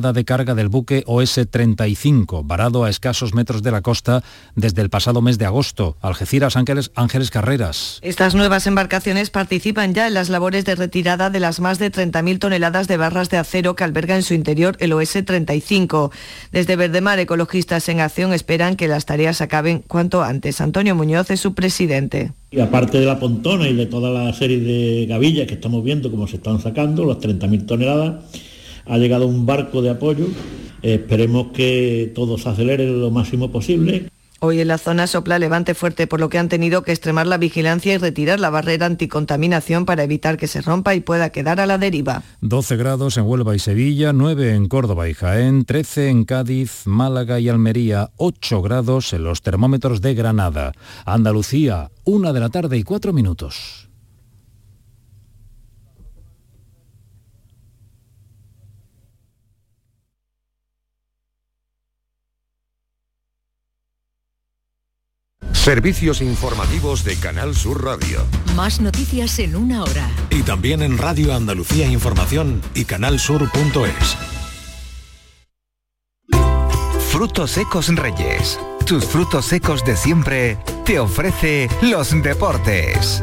de carga del buque OS-35, varado a escasos metros de la costa desde el pasado mes de agosto. Algeciras Ángeles, Ángeles Carreras. Estas nuevas embarcaciones participan ya en las labores de retirada de las más de 30.000 toneladas de barras de acero que alberga en su interior el OS-35. Desde Verdemar, ecologistas en acción esperan que las tareas acaben cuanto antes. Antonio Muñoz es su presidente. Y aparte de la pontona y de toda la serie de gavillas que estamos viendo cómo se están sacando, las 30.000 toneladas, ha llegado un barco de apoyo. esperemos que todo se acelere lo máximo posible. Hoy en la zona sopla levante fuerte, por lo que han tenido que extremar la vigilancia y retirar la barrera anticontaminación para evitar que se rompa y pueda quedar a la deriva. 12 grados en Huelva y Sevilla, 9 en Córdoba y Jaén, 13 en Cádiz, Málaga y Almería, 8 grados en los termómetros de Granada. Andalucía, 1 de la tarde y 4 minutos. Servicios informativos de Canal Sur Radio. Más noticias en una hora. Y también en Radio Andalucía Información y canalsur.es. Frutos secos Reyes. Tus frutos secos de siempre te ofrece los deportes.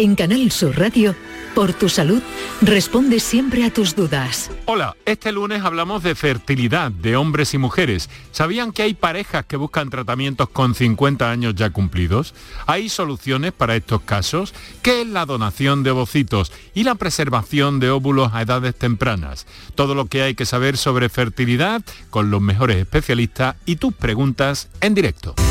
En Canal Sur Radio, por tu salud, responde siempre a tus dudas. Hola, este lunes hablamos de fertilidad de hombres y mujeres. ¿Sabían que hay parejas que buscan tratamientos con 50 años ya cumplidos? ¿Hay soluciones para estos casos? ¿Qué es la donación de ovocitos y la preservación de óvulos a edades tempranas? Todo lo que hay que saber sobre fertilidad con los mejores especialistas y tus preguntas en directo.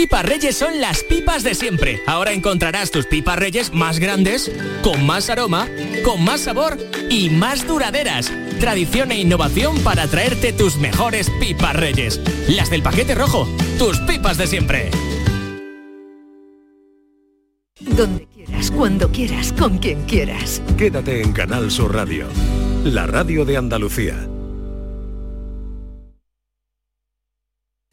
Pipas Reyes son las pipas de siempre. Ahora encontrarás tus pipas Reyes más grandes, con más aroma, con más sabor y más duraderas. Tradición e innovación para traerte tus mejores pipas Reyes. Las del paquete rojo, tus pipas de siempre. Donde quieras, cuando quieras, con quien quieras. Quédate en Canal Sur Radio, la radio de Andalucía.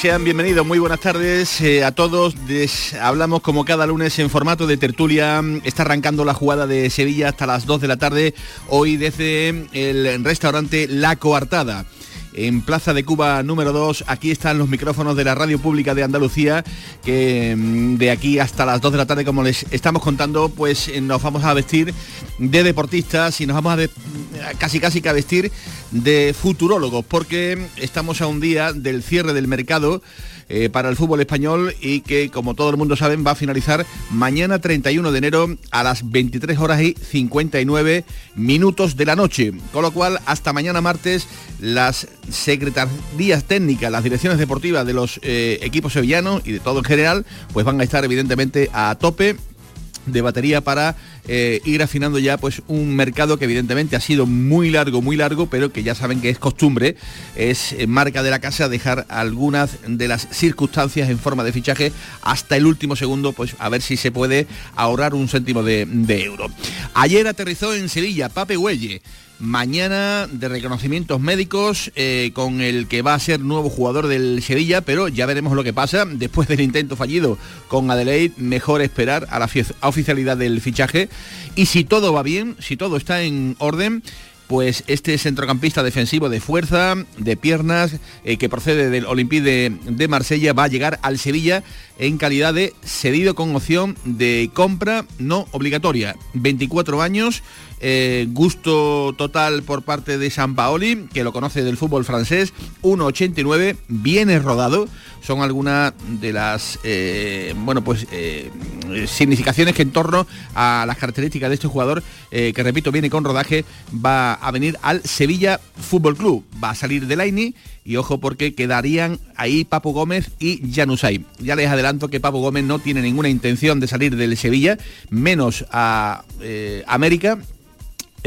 Sean bienvenidos, muy buenas tardes eh, a todos. Hablamos como cada lunes en formato de tertulia. Está arrancando la jugada de Sevilla hasta las 2 de la tarde, hoy desde el restaurante La Coartada. En Plaza de Cuba número 2, aquí están los micrófonos de la Radio Pública de Andalucía, que mm, de aquí hasta las 2 de la tarde, como les estamos contando, pues eh, nos vamos a vestir de deportistas y nos vamos a casi casi que a vestir de futurólogos, porque estamos a un día del cierre del mercado eh, para el fútbol español y que, como todo el mundo saben, va a finalizar mañana 31 de enero a las 23 horas y 59 minutos de la noche. Con lo cual, hasta mañana martes, las secretarías técnicas, las direcciones deportivas de los eh, equipos sevillanos y de todo en general, pues van a estar evidentemente a tope de batería para eh, ir afinando ya pues un mercado que evidentemente ha sido muy largo, muy largo, pero que ya saben que es costumbre, es eh, marca de la casa dejar algunas de las circunstancias en forma de fichaje hasta el último segundo, pues a ver si se puede ahorrar un céntimo de, de euro. Ayer aterrizó en Sevilla Pape Huelle mañana de reconocimientos médicos eh, con el que va a ser nuevo jugador del Sevilla, pero ya veremos lo que pasa. Después del intento fallido con Adelaide, mejor esperar a la oficialidad del fichaje. Y si todo va bien, si todo está en orden, pues este centrocampista defensivo de fuerza, de piernas, eh, que procede del Olympique de, Marsella, va a llegar al Sevilla en calidad de cedido con opción de compra no obligatoria. 24 años, eh, gusto total por parte de San Paoli, que lo conoce del fútbol francés, 1,89, viene rodado, son algunas de las eh, bueno pues eh, significaciones que en torno a las características de este jugador, que repito, viene con rodaje, va a venir al Sevilla Fútbol Club, va a salir del Aini y ojo porque quedarían ahí Papo Gómez y Janusay. Ya les adelanto que Papo Gómez no tiene ninguna intención de salir del Sevilla, menos a América,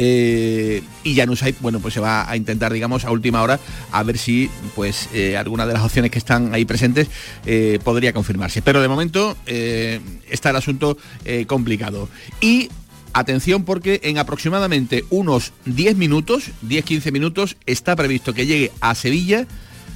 eh, y Janusay, bueno, pues se va a intentar, digamos, a última hora a ver si, pues, eh, alguna de las opciones que están ahí presentes eh, podría confirmarse. Pero de momento está el asunto complicado. Y atención porque en aproximadamente unos 10 minutos, 10-15 minutos, está previsto que llegue a Sevilla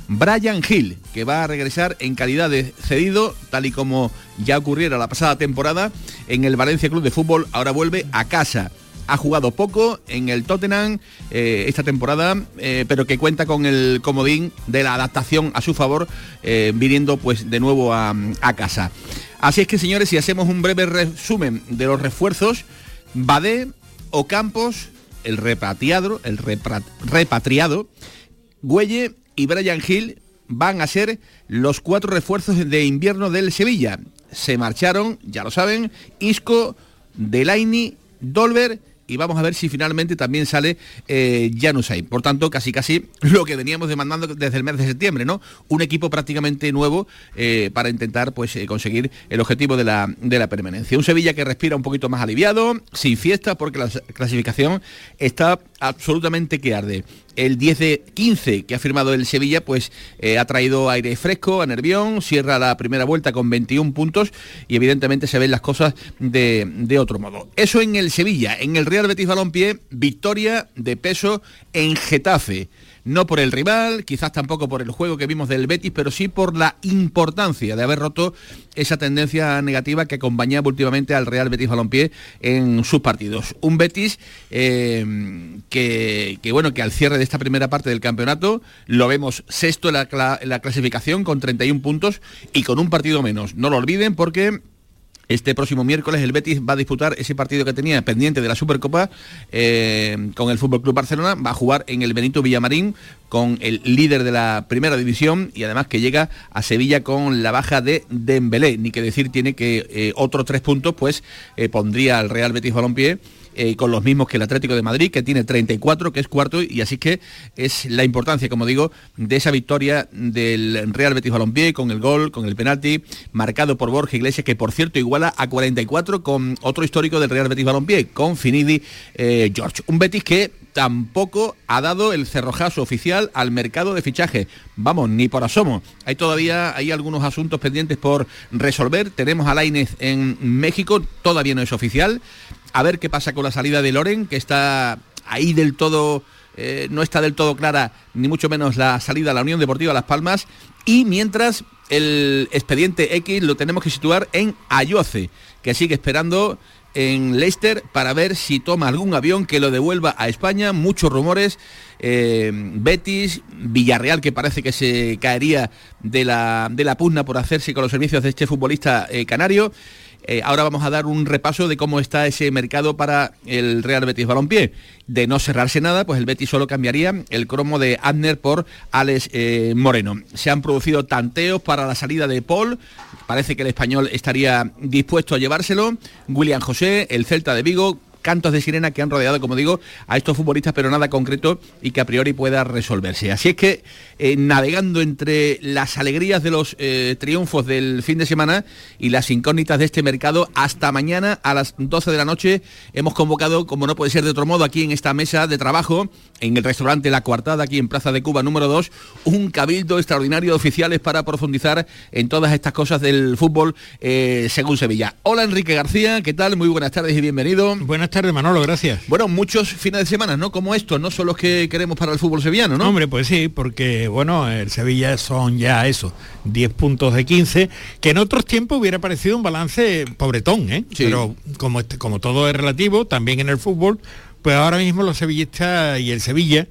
Brian Hill, que va a regresar en calidad de cedido, tal y como ya ocurriera la pasada temporada en el Valencia Club de Fútbol, ahora vuelve a casa ha jugado poco en el Tottenham eh, esta temporada, eh, pero que cuenta con el comodín de la adaptación a su favor, eh, viniendo pues de nuevo a, casa. Así es que señores, si hacemos un breve resumen de los refuerzos, Badé, Ocampos, el repatriado, el repatriado, Güelle y Brian Hill van a ser los cuatro refuerzos de invierno del Sevilla. Se marcharon, ya lo saben, Isco, Delaini, Dolber y vamos a ver si finalmente también sale eh, Janusay. Por tanto, casi casi lo que veníamos demandando desde el mes de septiembre, ¿no? Un equipo prácticamente nuevo eh, para intentar pues eh, conseguir el objetivo de la, de la permanencia. Un Sevilla que respira un poquito más aliviado, sin fiesta, porque la clasificación está absolutamente que arde el 10 de 15 que ha firmado el Sevilla, pues eh, ha traído aire fresco a Nervión, cierra la primera vuelta con 21 puntos y evidentemente se ven las cosas de, de otro modo. Eso en el Sevilla, en el Real Betis Balompié, victoria de peso en Getafe no por el rival, quizás tampoco por el juego que vimos del Betis, pero sí por la importancia de haber roto esa tendencia negativa que acompañaba últimamente al Real Betis Balompié en sus partidos. Un Betis eh, que, bueno, que al cierre de esta primera parte del campeonato lo vemos sexto en la, en la clasificación con 31 puntos y con un partido menos. No lo olviden porque este próximo miércoles el Betis va a disputar ese partido que tenía pendiente de la Supercopa eh, con el Fútbol Club Barcelona. Va a jugar en el Benito Villamarín con el líder de la primera división y además que llega a Sevilla con la baja de Dembélé. Ni que decir tiene que eh, otros tres puntos pues eh, pondría al Real Betis Balompié eh, con los mismos que el Atlético de Madrid, que tiene 34, que es cuarto, y así que es la importancia, como digo, de esa victoria del Real Betis Balompié con el gol, con el penalti, marcado por Borja Iglesias, que por cierto iguala a 44 con otro histórico del Real Betis Balompié, con Finidi eh, George. Un Betis que tampoco ha dado el cerrojazo oficial al mercado de fichaje. Vamos, ni por asomo. Hay todavía hay algunos asuntos pendientes por resolver. Tenemos a Lainez en México, todavía no es oficial a ver qué pasa con la salida de Loren, que está ahí del todo, eh, no está del todo clara, ni mucho menos la salida a la Unión Deportiva Las Palmas. Y mientras el expediente X lo tenemos que situar en Ayoce, que sigue esperando en Leicester para ver si toma algún avión que lo devuelva a España. Muchos rumores. Eh, Betis, Villarreal, que parece que se caería de la, de la pugna por hacerse con los servicios de este futbolista eh, canario. Eh, ahora vamos a dar un repaso de cómo está ese mercado para el Real Betis Balompié. De no cerrarse nada, pues el Betis solo cambiaría el cromo de Adner por Alex eh, Moreno. Se han producido tanteos para la salida de Paul. Parece que el español estaría dispuesto a llevárselo. William José, el Celta de Vigo, cantos de sirena que han rodeado, como digo, a estos futbolistas, pero nada concreto y que a priori pueda resolverse. Así es que eh, navegando entre las alegrías de los eh, triunfos del fin de semana y las incógnitas de este mercado, hasta mañana a las 12 de la noche hemos convocado, como no puede ser de otro modo, aquí en esta mesa de trabajo, en el restaurante La Coartada, aquí en Plaza de Cuba número 2, un cabildo extraordinario de oficiales para profundizar en todas estas cosas del fútbol eh, según Sevilla. Hola Enrique García, ¿qué tal? Muy buenas tardes y bienvenido. Buenas Manolo, gracias. Bueno, muchos fines de semana, ¿no? Como estos, no son los que queremos para el fútbol sevillano, ¿no? Hombre, pues sí, porque bueno, el Sevilla son ya eso, 10 puntos de 15, que en otros tiempos hubiera parecido un balance pobretón, ¿eh? Pero como, este, como todo es relativo, también en el fútbol, pues ahora mismo los sevillistas y el Sevilla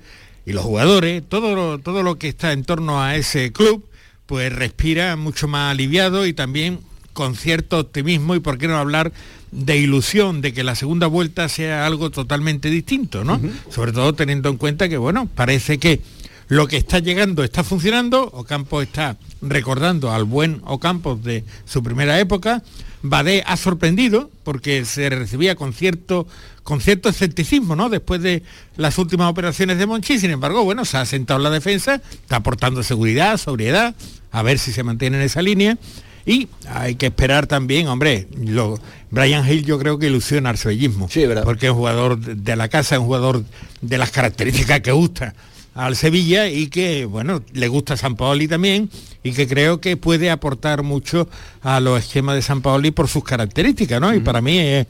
y los jugadores, todo lo, todo lo que está en torno a ese club, pues respira mucho más aliviado y también con cierto optimismo y por qué no hablar de ilusión de que la segunda vuelta sea algo totalmente distinto, ¿no? Sobre todo teniendo en cuenta que, bueno, parece que lo que está llegando está funcionando, Ocampo está recordando al buen Ocampo de su primera época, Badé ha sorprendido porque se recibía con cierto, con cierto escepticismo, ¿no? Después de las últimas operaciones de Monchi, sin embargo, bueno, se ha sentado en la defensa, está aportando seguridad, sobriedad, a ver si se mantiene en esa línea. Y hay que esperar también, hombre, lo, Brian Hill yo creo que ilusiona al sevillismo. Sí, ¿verdad? Porque es un jugador de la casa, es un jugador de las características que gusta al Sevilla y que, bueno, le gusta San Paoli también y que creo que puede aportar mucho a los esquemas de San Paoli por sus características, ¿no? Y para mí es,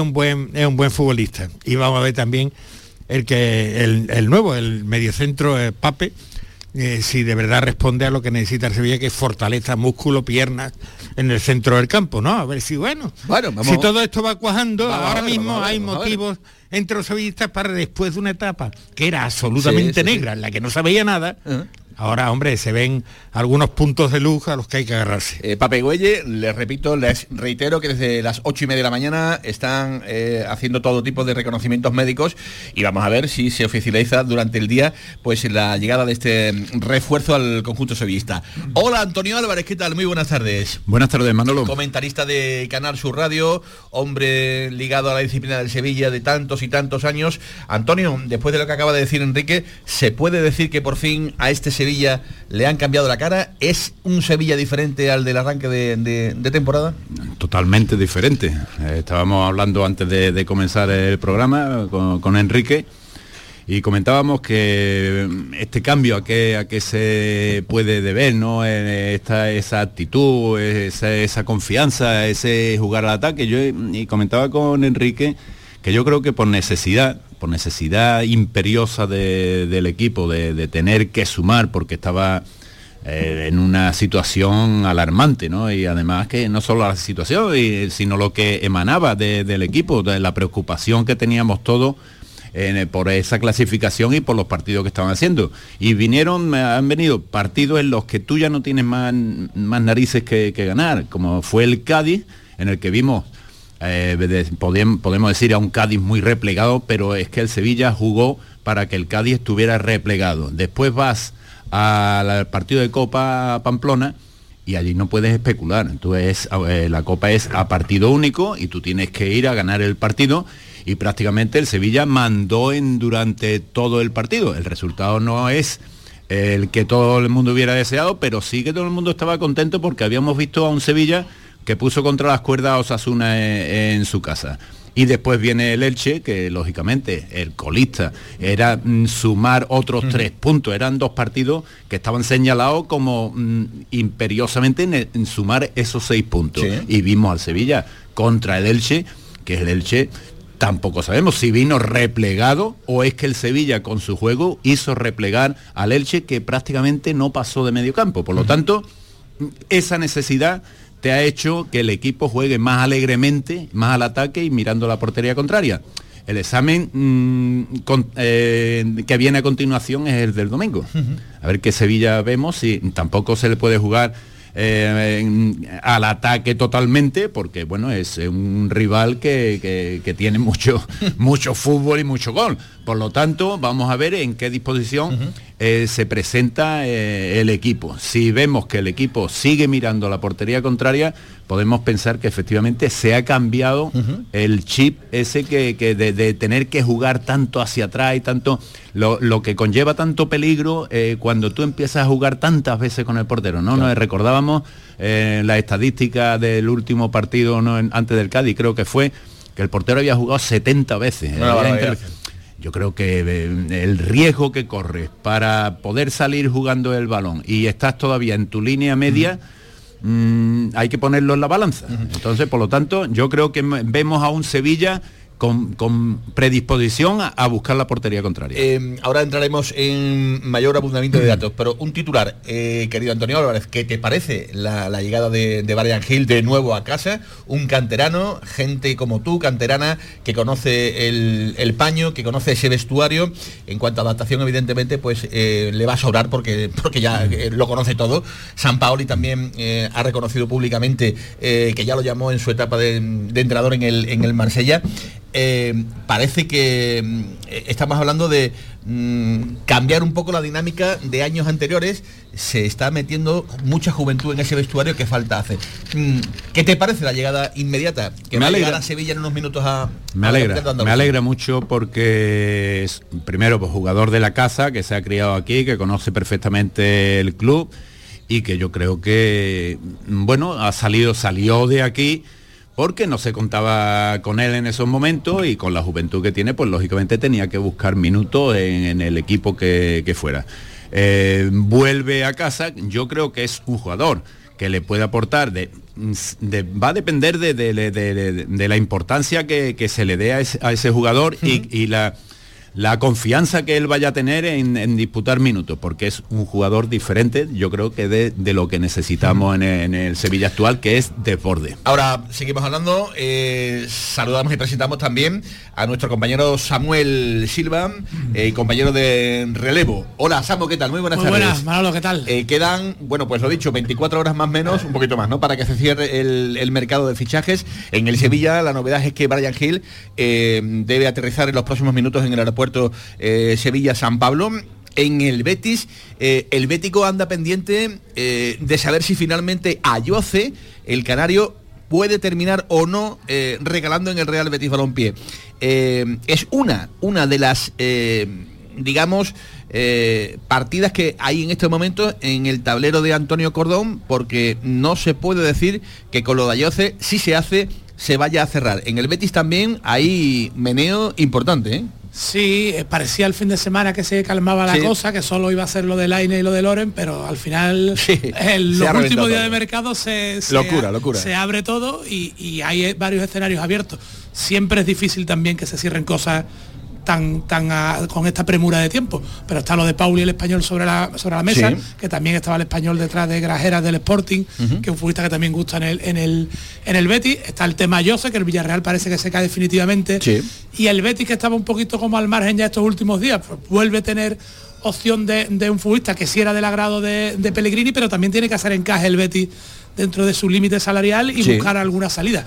un buen, es un buen futbolista. Y vamos a ver también el que el, nuevo, el mediocentro eh, Pape, eh, si de verdad responde a lo que necesita el Sevilla, que es fortaleza, músculo, piernas en el centro del campo, ¿no? A ver si, bueno, bueno si todo esto va cuajando, ahora mismo hay motivos entre los sevillistas para después de una etapa que era absolutamente negra, en la que no sabía nada, Ahora, hombre, se ven algunos puntos de luz a los que hay que agarrarse. Eh, Pape Güelle, les repito, les reitero que desde las ocho y media de la mañana están eh, haciendo todo tipo de reconocimientos médicos y vamos a ver si se oficializa durante el día pues la llegada de este refuerzo al conjunto sevillista. Hola Antonio Álvarez, ¿qué tal? Muy buenas tardes. Buenas tardes, Manolo. Comentarista de Canal Sur Radio, hombre ligado a la disciplina del Sevilla de tantos y tantos años. Antonio, después de lo que acaba de decir Enrique, ¿se puede decir que por fin a este Sevilla le han cambiado la cara? ¿Es un Sevilla diferente al del arranque de, temporada? Totalmente diferente. Eh, estábamos hablando antes de, comenzar el programa con, Enrique y comentábamos que este cambio a qué, a qué se puede deber, ¿no? Esta, esa actitud, esa, confianza, ese jugar al ataque. Yo y comentaba con Enrique que yo creo que por necesidad, por necesidad imperiosa del equipo de, tener que sumar porque estaba eh, en una situación alarmante, ¿no? Y además que no solo la situación, sino lo que emanaba del equipo, de la preocupación que teníamos todos por esa clasificación y por los partidos que estaban haciendo. Y vinieron, han venido partidos en los que tú ya no tienes más, más narices que, que ganar, como fue el Cádiz, en el que vimos eh, podemos decir a un Cádiz muy replegado, pero es que el Sevilla jugó para que el Cádiz estuviera replegado. Después vas al partido de Copa Pamplona y allí no puedes especular. Entonces eh, la Copa es a partido único y tú tienes que ir a ganar el partido y prácticamente el Sevilla mandó en durante todo el partido. El resultado no es el que todo el mundo hubiera deseado, pero sí que todo el mundo estaba contento porque habíamos visto a un Sevilla que puso contra las cuerdas a Osasuna en, su casa. Y después viene el Elche, que lógicamente el colista era mm, sumar otros tres puntos. Eran dos partidos que estaban señalados como mm, imperiosamente en, sumar esos seis puntos. Y vimos al Sevilla contra el Elche, que es el Elche tampoco sabemos si vino replegado o es que el Sevilla con su juego hizo replegar al Elche que prácticamente no pasó de medio campo. Por lo tanto, esa necesidad te ha hecho que el equipo juegue más alegremente, más al ataque y mirando la portería contraria. El examen mm, eh, que viene a continuación es el del domingo. A ver qué Sevilla vemos, si tampoco se le puede jugar eh, al ataque totalmente, porque bueno, es un rival que, tiene mucho, mucho fútbol y mucho gol. Por lo tanto, vamos a ver en qué disposición eh, se presenta eh, el equipo. Si vemos que el equipo sigue mirando la portería contraria, podemos pensar que efectivamente se ha cambiado el chip ese que, de, tener que jugar tanto hacia atrás y tanto lo, que conlleva tanto peligro eh, cuando tú empiezas a jugar tantas veces con el portero. No, nos recordábamos la estadística del último partido ¿no? antes del Cádiz, creo que fue que el portero había jugado 70 veces yo creo que eh, el riesgo que corres para poder salir jugando el balón y estás todavía en tu línea media, mm, hay que ponerlo en la balanza. Entonces, por lo tanto, yo creo que vemos a un Sevilla con, predisposición a, buscar la portería contraria. Eh, ahora entraremos en mayor abundamiento de datos, pero un titular, eh, querido Antonio Álvarez, ¿qué te parece la, llegada de, de Brian Hill de nuevo a casa? Un canterano, gente como tú, canterana, que conoce el, paño, que conoce ese vestuario. En cuanto a adaptación, evidentemente, pues eh, le va a sobrar porque, porque ya lo conoce todo. San Paoli también ha reconocido públicamente que ya lo llamó en su etapa de, entrenador en el, en el Marsella. Eh, parece que mm, estamos hablando de mm, cambiar un poco la dinámica de años anteriores. Se está metiendo mucha juventud en ese vestuario que falta hace. Mm, ¿Qué te parece la llegada inmediata? Que me va alegra. a Sevilla en unos minutos a... Me alegra, me alegra mucho porque es primero pues, jugador de la casa, que se ha criado aquí, que conoce perfectamente el club y que yo creo que, bueno, ha salido, salió de aquí porque no se contaba con él en esos momentos y con la juventud que tiene, pues lógicamente tenía que buscar minutos en, el equipo que, fuera. Eh, vuelve a casa, yo creo que es un jugador que le puede aportar, de, va a depender de, la importancia que, se le dé a ese, jugador y la la confianza que él vaya a tener en, disputar minutos, porque es un jugador diferente, yo creo que de, lo que necesitamos en el, Sevilla actual, que es desborde. Ahora seguimos hablando, eh, saludamos y presentamos también a nuestro compañero Samuel Silva, eh, compañero de relevo. Hola Samuel, ¿qué tal? Muy buenas Muy tardes. Buenas, Manolo, ¿qué tal? Eh, quedan, bueno, pues lo dicho, 24 horas más menos, un poquito más, ¿no? Para que se cierre el, mercado de fichajes. En el Sevilla la novedad es que Brian Hill debe aterrizar en los próximos minutos en el aeropuerto eh, Sevilla-San Pablo. En el Betis, eh, el Bético anda pendiente eh, de saber si finalmente Ayoce, el canario, puede terminar o no regalando en el Real Betis Balompié. es una, una de las, digamos, partidas que hay en este momento en el tablero de Antonio Cordón, porque no se puede decir que con lo de Ayoce, si se hace, se vaya a cerrar. En el Betis también hay meneo importante. Sí, eh, parecía el fin de semana que se calmaba la cosa, que solo iba a ser lo de Laine y lo de Loren, pero al final el, los últimos días de mercado se, locura, locura. se abre todo y, y hay varios escenarios abiertos. Siempre es difícil también que se cierren cosas tan, tan con esta premura de tiempo. Pero está lo de Pauli el español sobre la, sobre la mesa, que también estaba el español detrás de Grajeras del Sporting, que es un futbolista que también gusta en el, en el, en el Betis. Está el tema Jose, que el Villarreal parece que se cae definitivamente. Y el Betis, que estaba un poquito como al margen ya estos últimos días, pues vuelve a tener opción de, un futbolista que sí era del agrado de, de, Pellegrini, pero también tiene que hacer encaje el Betis dentro de su límite salarial y buscar alguna salida.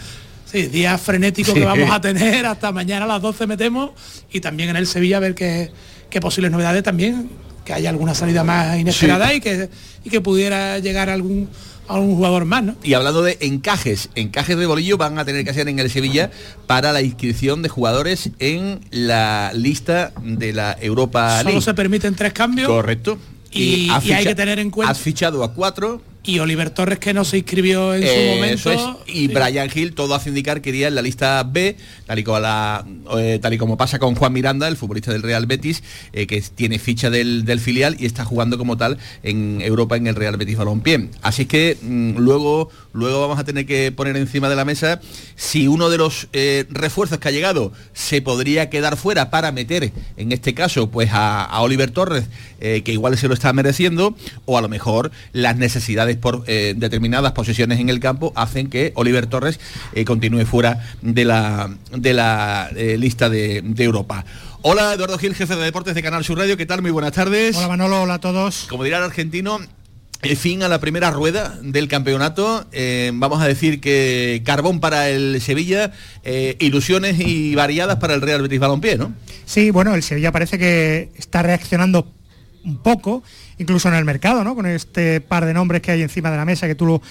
Sí, día frenético que vamos a tener, hasta mañana a las 12 metemos y también en el Sevilla a ver qué, posibles novedades también, que haya alguna salida más inesperada y, que, y que pudiera llegar algún a un jugador más, ¿no? Y hablando de encajes, encajes de bolillo van a tener que hacer en el Sevilla para la inscripción de jugadores en la lista de la Europa League. Solo se permiten tres cambios. Correcto. Y, hay que tener en cuenta. Has fichado a cuatro y Oliver Torres que no se inscribió en su momento. Y Brian Hill, todo hace indicar que iría en la lista B, tal y como, la, eh, tal y como pasa con Juan Miranda, el futbolista del Real Betis, eh, que tiene ficha del, filial y está jugando como tal en Europa en el Real Betis Balompié. Así que mm, luego, luego vamos a tener que poner encima de la mesa si uno de los eh, refuerzos que ha llegado se podría quedar fuera para meter, en este caso, pues a, a Oliver Torres, que igual se lo está mereciendo, o a lo mejor las necesidades por eh, determinadas posiciones en el campo hacen que Oliver Torres eh, continúe fuera de la, de la eh, lista de, Europa. Hola, Eduardo Gil, jefe de deportes de Canal Sur Radio. ¿Qué tal? Muy buenas tardes. Hola, Manolo. Hola a todos. Como dirá el argentino, fin a la primera rueda del campeonato. vamos a decir que carbón para el Sevilla, ilusiones y variadas para el Real Betis Balompié, ¿no? Sí, bueno, el Sevilla parece que está reaccionando un poco, incluso en el mercado, ¿no? Con este par de nombres que hay encima de la mesa que tú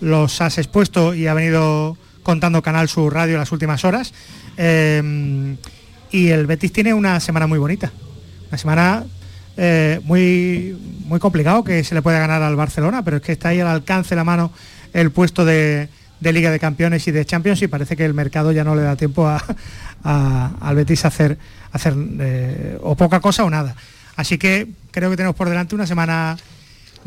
los has expuesto y ha venido contando Canal Sur Radio las últimas horas. Eh, y el Betis tiene una semana muy bonita. Una semana eh, muy, muy complicado que se le puede ganar al Barcelona, pero es que está ahí al alcance de la mano el puesto de, Liga de Campeones y de Champions y parece que el mercado ya no le da tiempo al Betis hacer, hacer eh, o poca cosa o nada. Así que creo que tenemos por delante una semana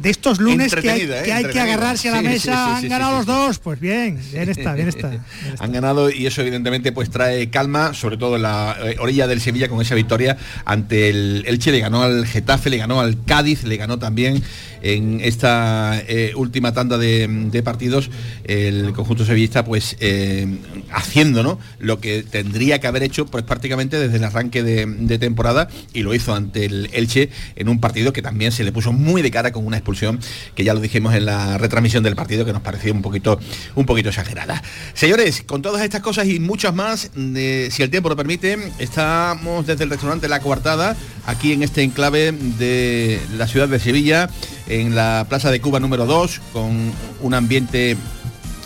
de estos lunes que hay, que, hay que, agarrarse a la mesa, han ganado los dos, pues bien, bien está, bien está, Han ganado y eso evidentemente pues trae calma, sobre todo en la eh, orilla del Sevilla con esa victoria ante el Elche, le ganó al Getafe, le ganó al Cádiz, le ganó también en esta eh, última tanda de, partidos el conjunto sevillista pues eh, haciendo ¿no? lo que tendría que haber hecho pues prácticamente desde el arranque de, temporada y lo hizo ante el Elche en un partido que también se le puso muy de cara con una expulsión que ya lo dijimos en la retransmisión del partido que nos parecía un poquito un poquito exagerada. Señores, con todas estas cosas y muchas más, si el tiempo lo permite, estamos desde el restaurante La Coartada, aquí en este enclave de la ciudad de Sevilla en la Plaza de Cuba número 2, con un ambiente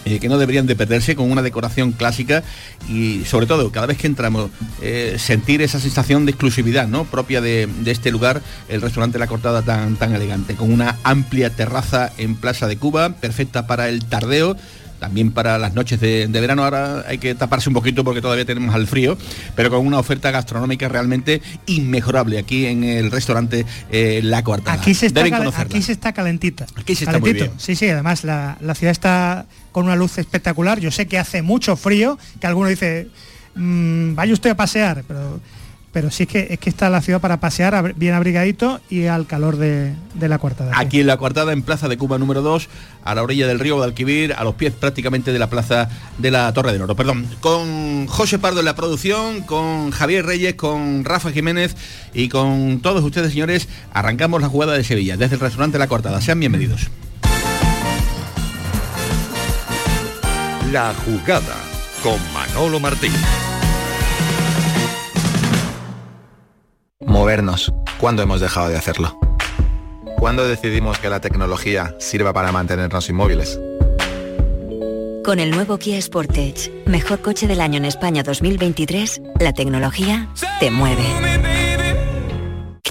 eh, que no deberían de perderse, con una decoración clásica y sobre todo cada vez que entramos eh, sentir esa sensación de exclusividad ¿no? propia de, este lugar, el restaurante La Cortada tan, tan elegante, con una amplia terraza en Plaza de Cuba, perfecta para el tardeo también para las noches de, verano ahora hay que taparse un poquito porque todavía tenemos al frío, pero con una oferta gastronómica realmente inmejorable aquí en el restaurante eh, La Coartada. Aquí se está, aquí se está calentita. Aquí se está muy bien. Sí, sí, además la, ciudad está con una luz espectacular. Yo sé que hace mucho frío, que alguno dice, mm, vaya usted a pasear, pero pero sí es que, es que está la ciudad para pasear bien abrigadito y al calor de, la cuartada. Aquí en la cuartada, en Plaza de Cuba número 2, a la orilla del río Guadalquivir, a los pies prácticamente de la Plaza de la Torre del Oro. Perdón, con José Pardo en la producción, con Javier Reyes, con Rafa Jiménez y con todos ustedes, señores, arrancamos la jugada de Sevilla desde el restaurante La Cuartada. Sean bienvenidos. La jugada con Manolo Martín. Movernos. ¿Cuándo hemos dejado de hacerlo? ¿Cuándo decidimos que la tecnología sirva para mantenernos inmóviles? Con el nuevo Kia Sportage, mejor coche del año en España 2023, la tecnología te mueve.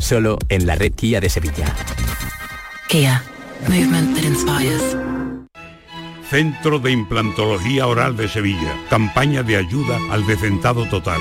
Solo en la red Kia de Sevilla. Kia. Movement that inspires. Centro de Implantología Oral de Sevilla. Campaña de ayuda al decentado total.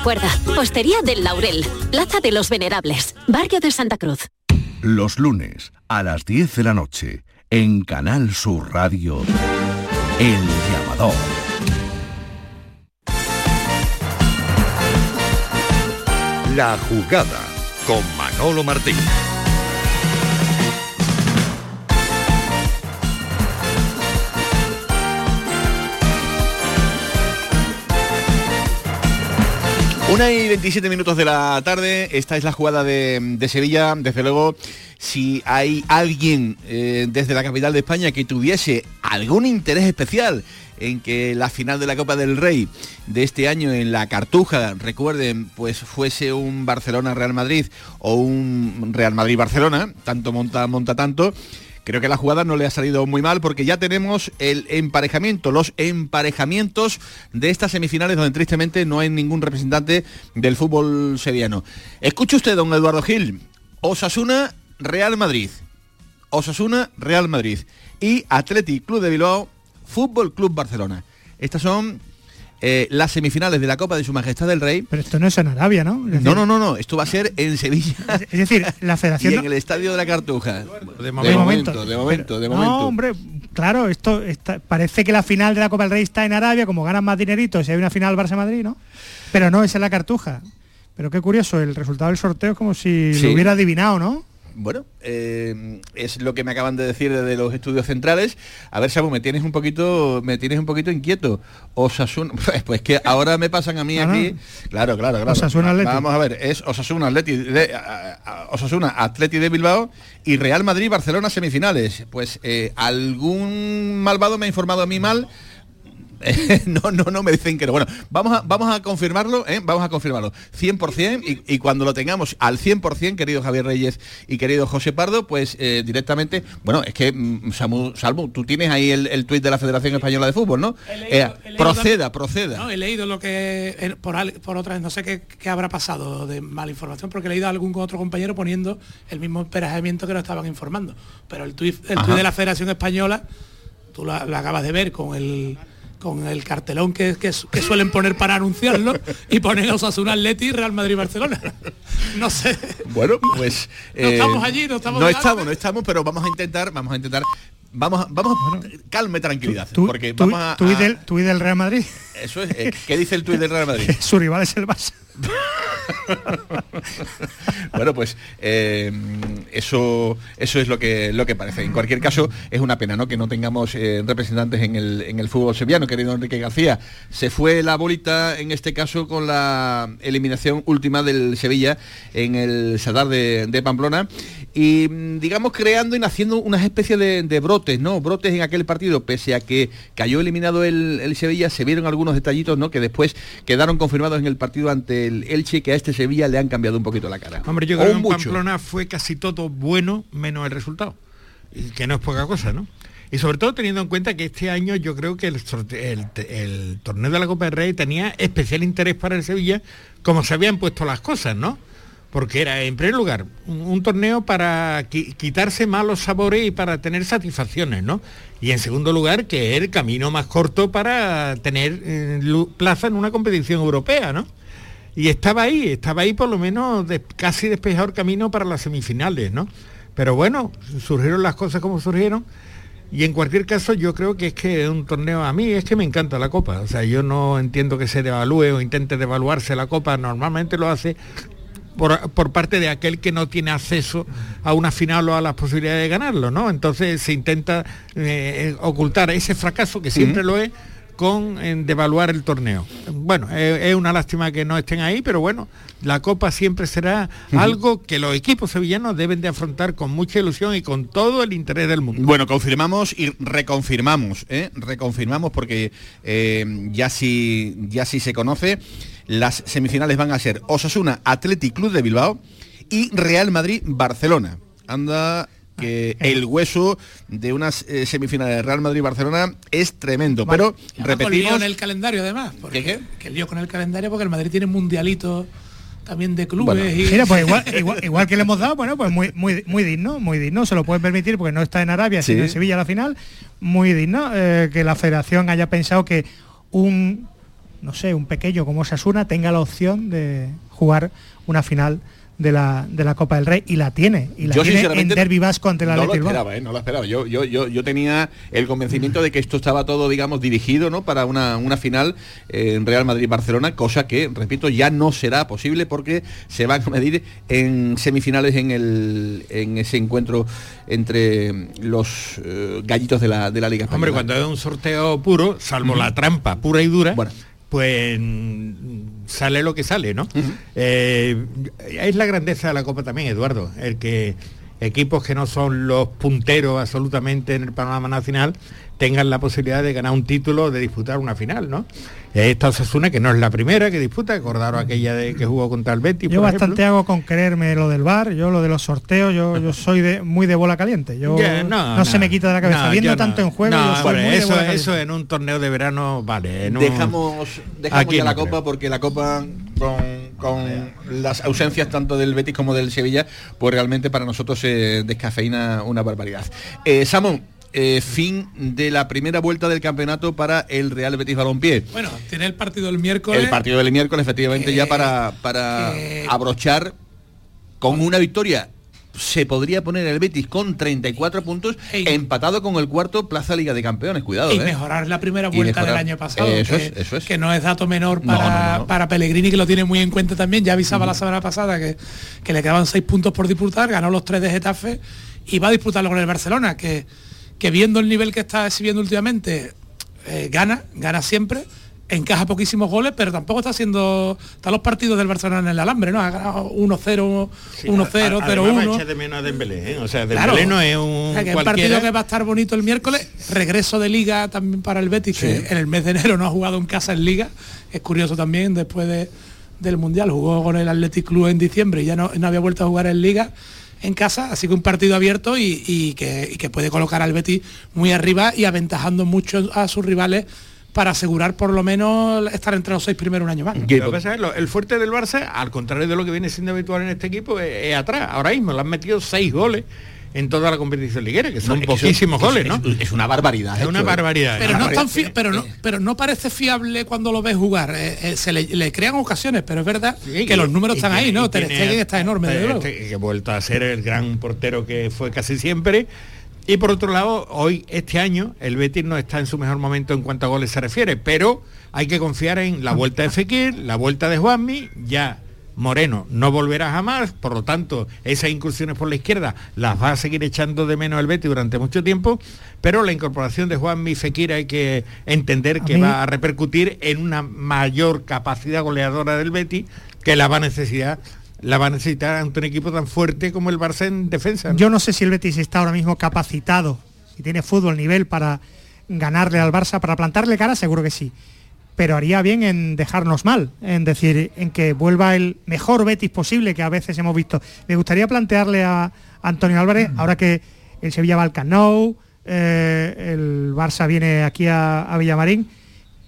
Recuerda, Postería del Laurel, Plaza de los Venerables, Barrio de Santa Cruz. Los lunes a las 10 de la noche, en Canal Sur Radio, El Llamador. La jugada con Manolo Martín. Una y 27 minutos de la tarde, esta es la jugada de, de Sevilla, desde luego, si hay alguien eh, desde la capital de España que tuviese algún interés especial en que la final de la Copa del Rey de este año en la Cartuja, recuerden, pues fuese un Barcelona-Real Madrid o un Real Madrid-Barcelona, tanto monta, monta tanto, Creo que la jugada no le ha salido muy mal porque ya tenemos el emparejamiento, los emparejamientos de estas semifinales donde tristemente no hay ningún representante del fútbol sevillano. Escuche usted, don Eduardo Gil, Osasuna, Real Madrid. Osasuna, Real Madrid. Y Athletic Club de Bilbao, Fútbol Club Barcelona. Estas son eh, las semifinales de la Copa de Su Majestad el Rey. Pero esto no es en Arabia, ¿no? Decir, No, no, no, no, esto va a ser en Sevilla. Es decir, la Y federación... en el Estadio de la Cartuja. De De momento, momento. de momento, de No, momento. hombre, claro, esto está- parece que la final de la Copa del Rey está en Arabia, como ganan más dineritos y hay una final Barça-Madrid, ¿no? Pero no, es en la Cartuja. Pero qué curioso, el resultado del sorteo es como si Sí. lo hubiera adivinado, ¿no? Bueno, eh, es lo que me acaban de decir desde los estudios centrales. A ver, Samu, me tienes un poquito, me tienes un poquito inquieto. Osasuna, pues que ahora me pasan a mí Ah, aquí. Claro, claro, claro. Osasuna Atleti. Vamos a ver, es Osasuna Atleti de, Osasuna Atleti de Bilbao y Real Madrid Barcelona semifinales. Pues eh, algún malvado me ha informado a mí mal. no, no, no me dicen que no. Bueno, vamos a, vamos a confirmarlo, ¿eh? vamos a confirmarlo. 100% y, y cuando lo tengamos al 100%, querido Javier Reyes y querido José Pardo, pues eh, directamente, bueno, es que, mm, Samu, Salvo, tú tienes ahí el, el tuit de la Federación Española de Fútbol, ¿no? He leído- Eh, he leído proceda, proceda. No, he leído lo que eh, por, por otras, no sé qué, qué habrá pasado de mala información, porque he leído a algún otro compañero poniendo el mismo emparejamiento que nos estaban informando. Pero el tuit, el tuit de la Federación Española, tú lo, lo acabas de ver con el con el cartelón que, que, su- que suelen poner para anunciarlo y ponen Osasuna Atleti Real Madrid Barcelona. No sé. Bueno, pues No estamos allí, no estamos No estamos, no estamos, pero vamos a intentar, vamos a intentar, vamos, a- vamos, calme, tranquilidad, Tú- porque tú- vamos a, del, tuit del Real Madrid, eso es, eh, ¿qué dice el tuit del Real Madrid? su rival es el Barça. bueno, pues eh, eso, eso es lo que, lo que parece. En cualquier caso, es una pena ¿no? que no tengamos eh, representantes en el, en el fútbol sevillano, querido Enrique García. Se fue la bolita, en este caso, con la eliminación última del Sevilla en el Sadar de, Pamplona. Y mm, digamos creando y naciendo una especie de, de brotes, ¿no? Brotes en aquel partido, pese a que cayó eliminado el, el Sevilla, se vieron algunos detallitos, ¿no? Que después quedaron confirmados en el partido ante el Elche, que a este Sevilla le han cambiado un poquito la cara. Hombre, yo creo que en. Pamplona fue casi todo bueno menos el resultado. Y que no es poca cosa, ¿no? Y sobre todo teniendo en cuenta que este año yo creo que el, el el torneo de la Copa del Rey tenía especial interés para el Sevilla, como se habían puesto las cosas, ¿no? Porque era, en primer lugar, un, un torneo para qui- quitarse malos sabores y para tener satisfacciones, ¿no? Y en segundo lugar, que es el camino más corto para tener eh, plaza en una competición europea, ¿no? Y estaba ahí, estaba ahí por lo menos de- casi despejado el camino para las semifinales, ¿no? Pero bueno, surgieron las cosas como surgieron. Y en cualquier caso yo creo que es que es un torneo, a mí es que me encanta la Copa. O sea, yo no entiendo que se devalúe o intente devaluarse la Copa. Normalmente lo hace por, por parte de aquel que no tiene acceso a una final o a las posibilidades de ganarlo, ¿no? Entonces se intenta eh, ocultar ese fracaso que siempre lo es con en devaluar el torneo. Bueno, eh, es una lástima que no estén ahí, pero bueno, la Copa siempre será algo que los equipos sevillanos deben de afrontar con mucha ilusión y con todo el interés del mundo. Bueno, confirmamos y reconfirmamos, ¿eh? reconfirmamos porque eh, ya sí ya sí se conoce. Las semifinales van a ser Osasuna Athletic Club de Bilbao y Real Madrid Barcelona. Anda que el hueso de unas eh, semifinales de Real Madrid Barcelona es tremendo, pero con repetimos en el calendario además. Porque, ¿Qué, Que lío con el calendario porque el Madrid tiene mundialitos también de clubes y Mira, pues igual, igual, igual que le hemos dado, bueno, pues muy, muy, muy digno, muy digno, se lo puede permitir porque no está en Arabia, Sí. sino en Sevilla la final, muy digno eh, que la federación haya pensado que un, no sé, un pequeño como Sasuna tenga la opción de jugar una final de la, de la Copa del Rey y la tiene, y la Yo tiene en Derby Vasco ante la no lo esperaba, ¿eh? no lo esperaba. Yo, yo, yo, yo tenía el convencimiento de que esto estaba todo, digamos, dirigido ¿no? para una, una final eh, en Real Madrid-Barcelona, cosa que, repito, ya no será posible porque se van a medir en semifinales en, el, en ese encuentro entre los eh, gallitos de la, de la Liga Española. Hombre, cuando es un sorteo puro, salvo la trampa pura y dura, pues mm, sale lo que sale, ¿no? Eh, es la grandeza de la Copa también, Eduardo, el que equipos que no son los punteros absolutamente en el panorama nacional tengan la posibilidad de ganar un título, de disputar una final, ¿no? Esta Osasuna, que no es la primera que disputa, acordaros aquella de que jugó contra el Betis. Yo bastante hago con creerme lo del bar, yo lo de los sorteos, yo, yo soy de, muy de bola caliente. Yo no, se me quita de la cabeza. Viendo tanto en juego, yo soy muy eso, de bola eso en un torneo de verano, vale. Dejamos, dejamos ya la copa porque la copa con, las ausencias tanto del Betis como del Sevilla, pues realmente para nosotros se descafeína una barbaridad. Eh, Samón, eh, fin de la primera vuelta del campeonato para el Real Betis Balompié. Bueno, tiene el partido del miércoles. El partido del miércoles, efectivamente, ya para, para abrochar con una victoria se podría poner el Betis con 34 puntos empatado con el cuarto Plaza Liga de Campeones, cuidado. Y ¿eh? mejorar la primera vuelta del año pasado. Eso que, es, eso es. que no es dato menor para, para Pellegrini, que lo tiene muy en cuenta también. Ya avisaba la semana pasada que, que le quedaban seis puntos por disputar, ganó los tres de Getafe y va a disputarlo con el Barcelona, que que viendo el nivel que está exhibiendo últimamente, eh, gana, gana siempre, encaja poquísimos goles, pero tampoco está haciendo. Están los partidos del Barcelona en el alambre, ¿no? Ha ganado 1-0, 1-0, 0-1. de menos a Dembélé, ¿eh? O sea, Dembélé no es un. que un partido que va a estar bonito el miércoles. Regreso de liga también para el Betis, que en el mes de enero no ha jugado en casa en liga. Es curioso también, después de, del Mundial, jugó con el Athletic Club en diciembre y ya no, no había vuelto a jugar en liga en casa, así que un partido abierto y, que, puede colocar al Betis muy arriba y aventajando mucho a sus rivales para asegurar por lo menos estar entre los seis primeros un año más. el fuerte del Barça, al contrario de lo que viene siendo habitual en este equipo, es, atrás. Ahora mismo le han metido seis goles en toda la competición liguera, que son poquísimos goles, ¿no? Es, una barbaridad. Es una barbaridad. Pero no, tan pero, no, pero no parece fiable cuando lo ves jugar. Eh, eh, se le, crean ocasiones, pero es verdad que, los números están ahí, ¿no? Ter Stegen está enorme. Este, que ha vuelto a ser el gran portero que fue casi siempre. Y por otro lado, hoy, este año, el Betis no está en su mejor momento en cuanto a goles se refiere, pero hay que confiar en la vuelta de Fekir, la vuelta de Juanmi, ya Moreno no volverá jamás, por lo tanto, esas incursiones por la izquierda las va a seguir echando de menos el Betis durante mucho tiempo, pero la incorporación de Juan Fekir hay que entender que va a repercutir en una mayor capacidad goleadora del Betis que la va a necesitar la va a necesitar ante un equipo tan fuerte como el Barça en defensa. Yo no sé si el Betis está ahora mismo capacitado, si tiene fútbol nivel para ganarle al Barça, para plantarle cara, seguro que sí pero haría bien en dejarnos mal, en decir, en que vuelva el mejor Betis posible que a veces hemos visto. Me gustaría plantearle a Antonio Álvarez, mm. ahora que el Sevilla va al Camp eh, el Barça viene aquí a, Villamarín,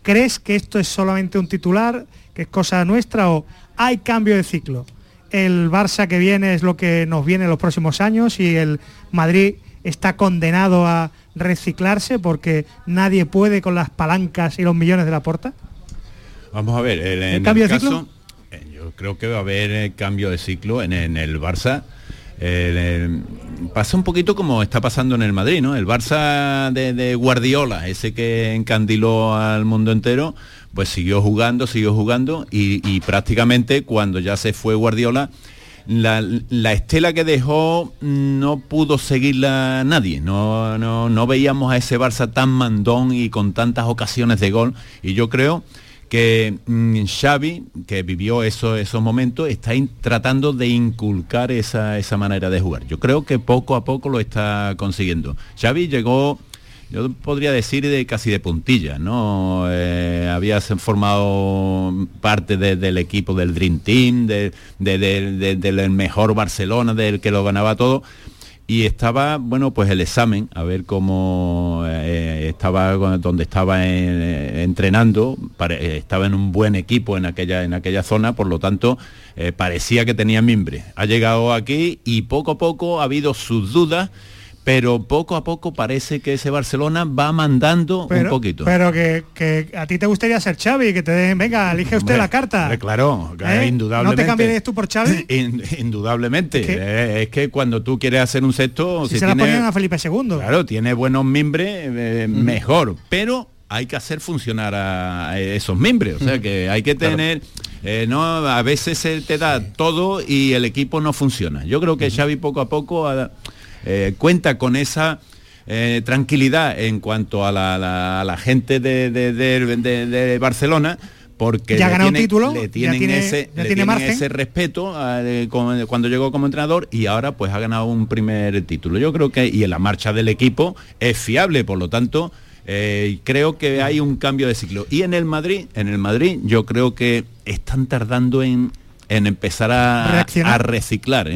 ¿crees que esto es solamente un titular, que es cosa nuestra o hay cambio de ciclo? El Barça que viene es lo que nos viene en los próximos años y el Madrid está condenado a reciclarse porque nadie puede con las palancas y los millones de la porta? Vamos a ver, el, cambio de ciclo? Eh, yo creo que va a haber eh, cambio de ciclo en, el Barça. pasa un poquito como está pasando en el Madrid, ¿no? El Barça de, Guardiola, ese que encandiló al mundo entero, pues siguió jugando, siguió jugando y prácticamente cuando ya se fue Guardiola, la, estela que dejó no pudo seguirla nadie. No, no, veíamos a ese Barça tan mandón y con tantas ocasiones de gol. Y yo creo que mm, Xavi, que vivió eso, esos momentos, está tratando de inculcar esa, esa manera de jugar. Yo creo que poco a poco lo está consiguiendo. Xavi llegó yo podría decir de casi de puntilla, ¿no? Eh, habías formado parte del equipo del Dream Team, del mejor Barcelona, del que lo ganaba todo. Y estaba, bueno, pues el examen, a ver cómo eh, estaba donde estaba eh, entrenando, estaba en un buen equipo en aquella, en aquella zona, por lo tanto, parecía que tenía mimbre. Ha llegado aquí y poco a poco ha habido sus dudas pero poco a poco parece que ese Barcelona va mandando un poquito. Pero que, a ti te gustaría ser Xavi, que te den, venga, elige usted la carta. claro, ¿Eh? indudablemente. ¿No te cambiarías tú por Xavi? indudablemente. Eh, ¿Es que? cuando tú quieres hacer un sexto... Si, se la ponían a Felipe II. Claro, tiene buenos mimbres, eh, mejor, pero hay que hacer funcionar a, esos miembros, o sea que hay que tener... no, a veces se te da todo y el equipo no funciona. Yo creo que Xavi poco a poco eh, cuenta con esa eh, tranquilidad en cuanto a la, gente de, Barcelona porque Ya le tienen- título, le ya tienen, tiene- ese, ya le tiene tienen margen. ese respeto eh, con- cuando llegó como entrenador y ahora pues ha ganado un primer título. Yo creo que y en la marcha del equipo es fiable, por lo tanto eh, creo que hay un cambio de ciclo. Y en el Madrid, en el Madrid yo creo que están tardando en, en empezar a, reciclar.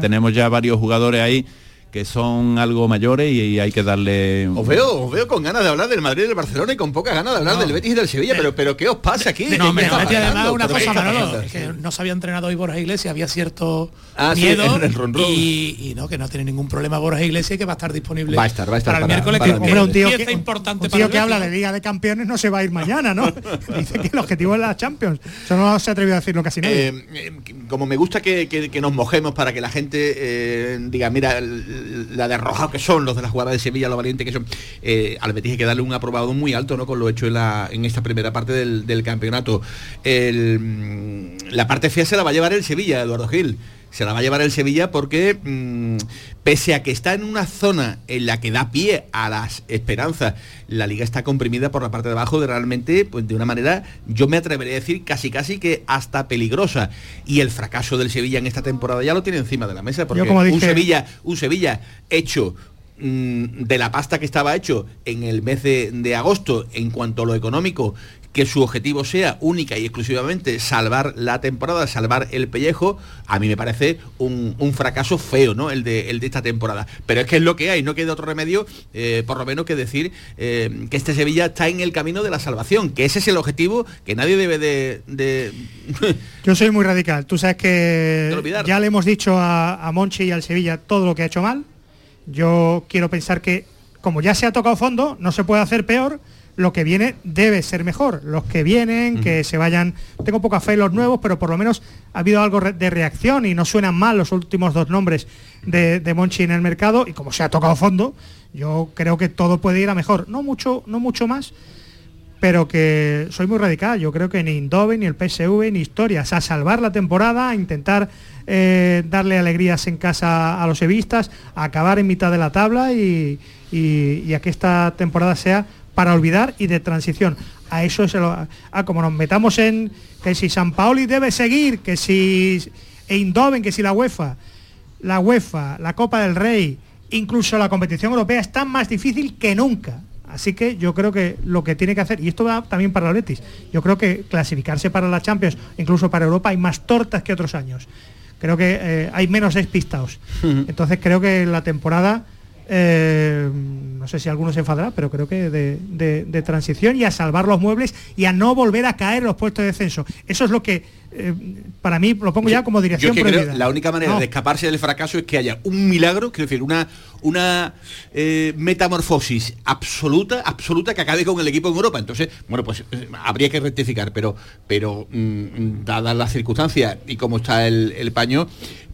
tenemos ya varios jugadores ahí que son algo mayores y, y hay que darle Os veo, os veo con ganas de hablar del Madrid y del Barcelona y con pocas ganas de hablar No. del Betis y del Sevilla, pero, pero ¿qué os pasa aquí? ¿Qué- No, me además una ¿Pero qué cosa, Manolo, es que no se había entrenado hoy Borja Iglesias, había cierto Ah, sí, miedo en el run run. y, y no, que no tiene ningún problema Borja Iglesias y que va a estar disponible Va a estar, va a estar para el para- miércoles para que el que Hombre, un tío, que, importante un para tío el que habla de Liga de Campeones no se va a ir mañana, ¿no? Dice que el objetivo es la Champions. Eso no se ha atrevido a decirlo casi nadie. Eh, eh, como me gusta que, que- que nos mojemos para que la gente eh, diga, mira, la de arrojado que son los de la jugada de Sevilla, lo valiente que son, eh, al Betis hay que darle un aprobado muy alto, ¿no? Con lo hecho en, esta primera parte del, campeonato. Mm, la parte fea se la va a llevar el Sevilla, Eduardo Gil. Se la va a llevar el Sevilla porque, mm, pese a que está en una zona en la que da pie a las esperanzas, la liga está comprimida por la parte de abajo de realmente, pues de una manera, yo me atrevería a decir casi casi que hasta peligrosa. Y el fracaso del Sevilla en esta temporada ya lo tiene encima de la mesa, porque como un Sevilla, un Sevilla hecho mm, de la pasta que estaba hecho en el mes de, de agosto en cuanto a lo económico, que su objetivo sea única y exclusivamente salvar la temporada, salvar el pellejo, a mí me parece un, un fracaso feo, ¿no? El de, el de esta temporada. Pero es que es lo que hay, no queda otro remedio, eh, por lo menos que decir eh, que este Sevilla está en el camino de la salvación, que ese es el objetivo que nadie debe de... de- Yo soy muy radical. Tú sabes que ya le hemos dicho a, a Monchi y al Sevilla todo lo que ha hecho mal. Yo quiero pensar que como ya se ha tocado fondo, no se puede hacer peor. Lo que viene debe ser mejor. Los que vienen, que se vayan. Tengo poca fe en los nuevos, pero por lo menos ha habido algo de reacción y no suenan mal los últimos dos nombres de, de Monchi en el mercado. Y como se ha tocado fondo, yo creo que todo puede ir a mejor. No mucho, no mucho más, pero que soy muy radical. Yo creo que ni Indove, ni el PSV, ni historias. A salvar la temporada, a intentar eh, darle alegrías en casa a los sevistas, a acabar en mitad de la tabla y, y- y a que esta temporada sea para olvidar y de transición. A eso es lo, a como nos metamos en que si San Paoli debe seguir, que si Eindhoven, que si la UEFA, la UEFA, la Copa del Rey, incluso la competición europea está más difícil que nunca. Así que yo creo que lo que tiene que hacer, y esto va también para el Betis, yo creo que clasificarse para la Champions, incluso para Europa, hay más tortas que otros años. Creo que eh, hay menos despistados. Entonces creo que la temporada, eh, no sé si alguno se enfadará, pero creo que de, de- de transición y a salvar los muebles y a no volver a caer en los puestos de descenso. Eso es lo que eh, para mí lo pongo ya como Yo dirección es que creo la única manera No. de escaparse del fracaso es que haya un milagro, quiero decir, una, una eh, metamorfosis absoluta, absoluta que acabe con el equipo en Europa. Entonces, bueno, pues habría que rectificar, pero, pero mm, dadas las circunstancias y cómo está el, el paño,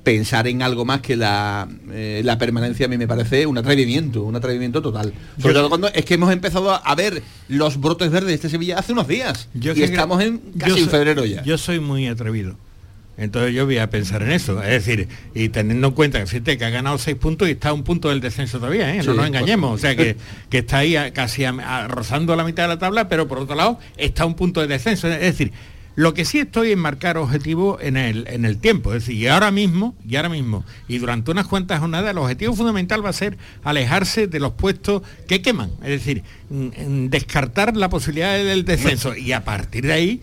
pensar en algo más que la, eh, la permanencia a mí me parece un atrevimiento, un atrevimiento total. Sobre todo cuando es que hemos empezado a ver los brotes verdes de este Sevilla hace unos días. Yo y estamos en yo casi en febrero ya. Yo soy muy atrevido. Entonces yo voy a pensar en eso. Es decir, y teniendo en cuenta que fíjate que ha ganado seis puntos y está a un punto del descenso todavía, ¿eh? Sí, no nos engañemos. O sea que, que está ahí a- casi a- a- rozando la mitad de la tabla, pero por otro lado está a un punto de descenso. Es decir, lo que sí estoy en marcar objetivos en el, en el tiempo. Es decir, y ahora mismo, y ahora mismo, y durante unas cuantas jornadas, el objetivo fundamental va a ser alejarse de los puestos que queman. Es decir, mm, mm, descartar la posibilidad del descenso. Y a partir de ahí,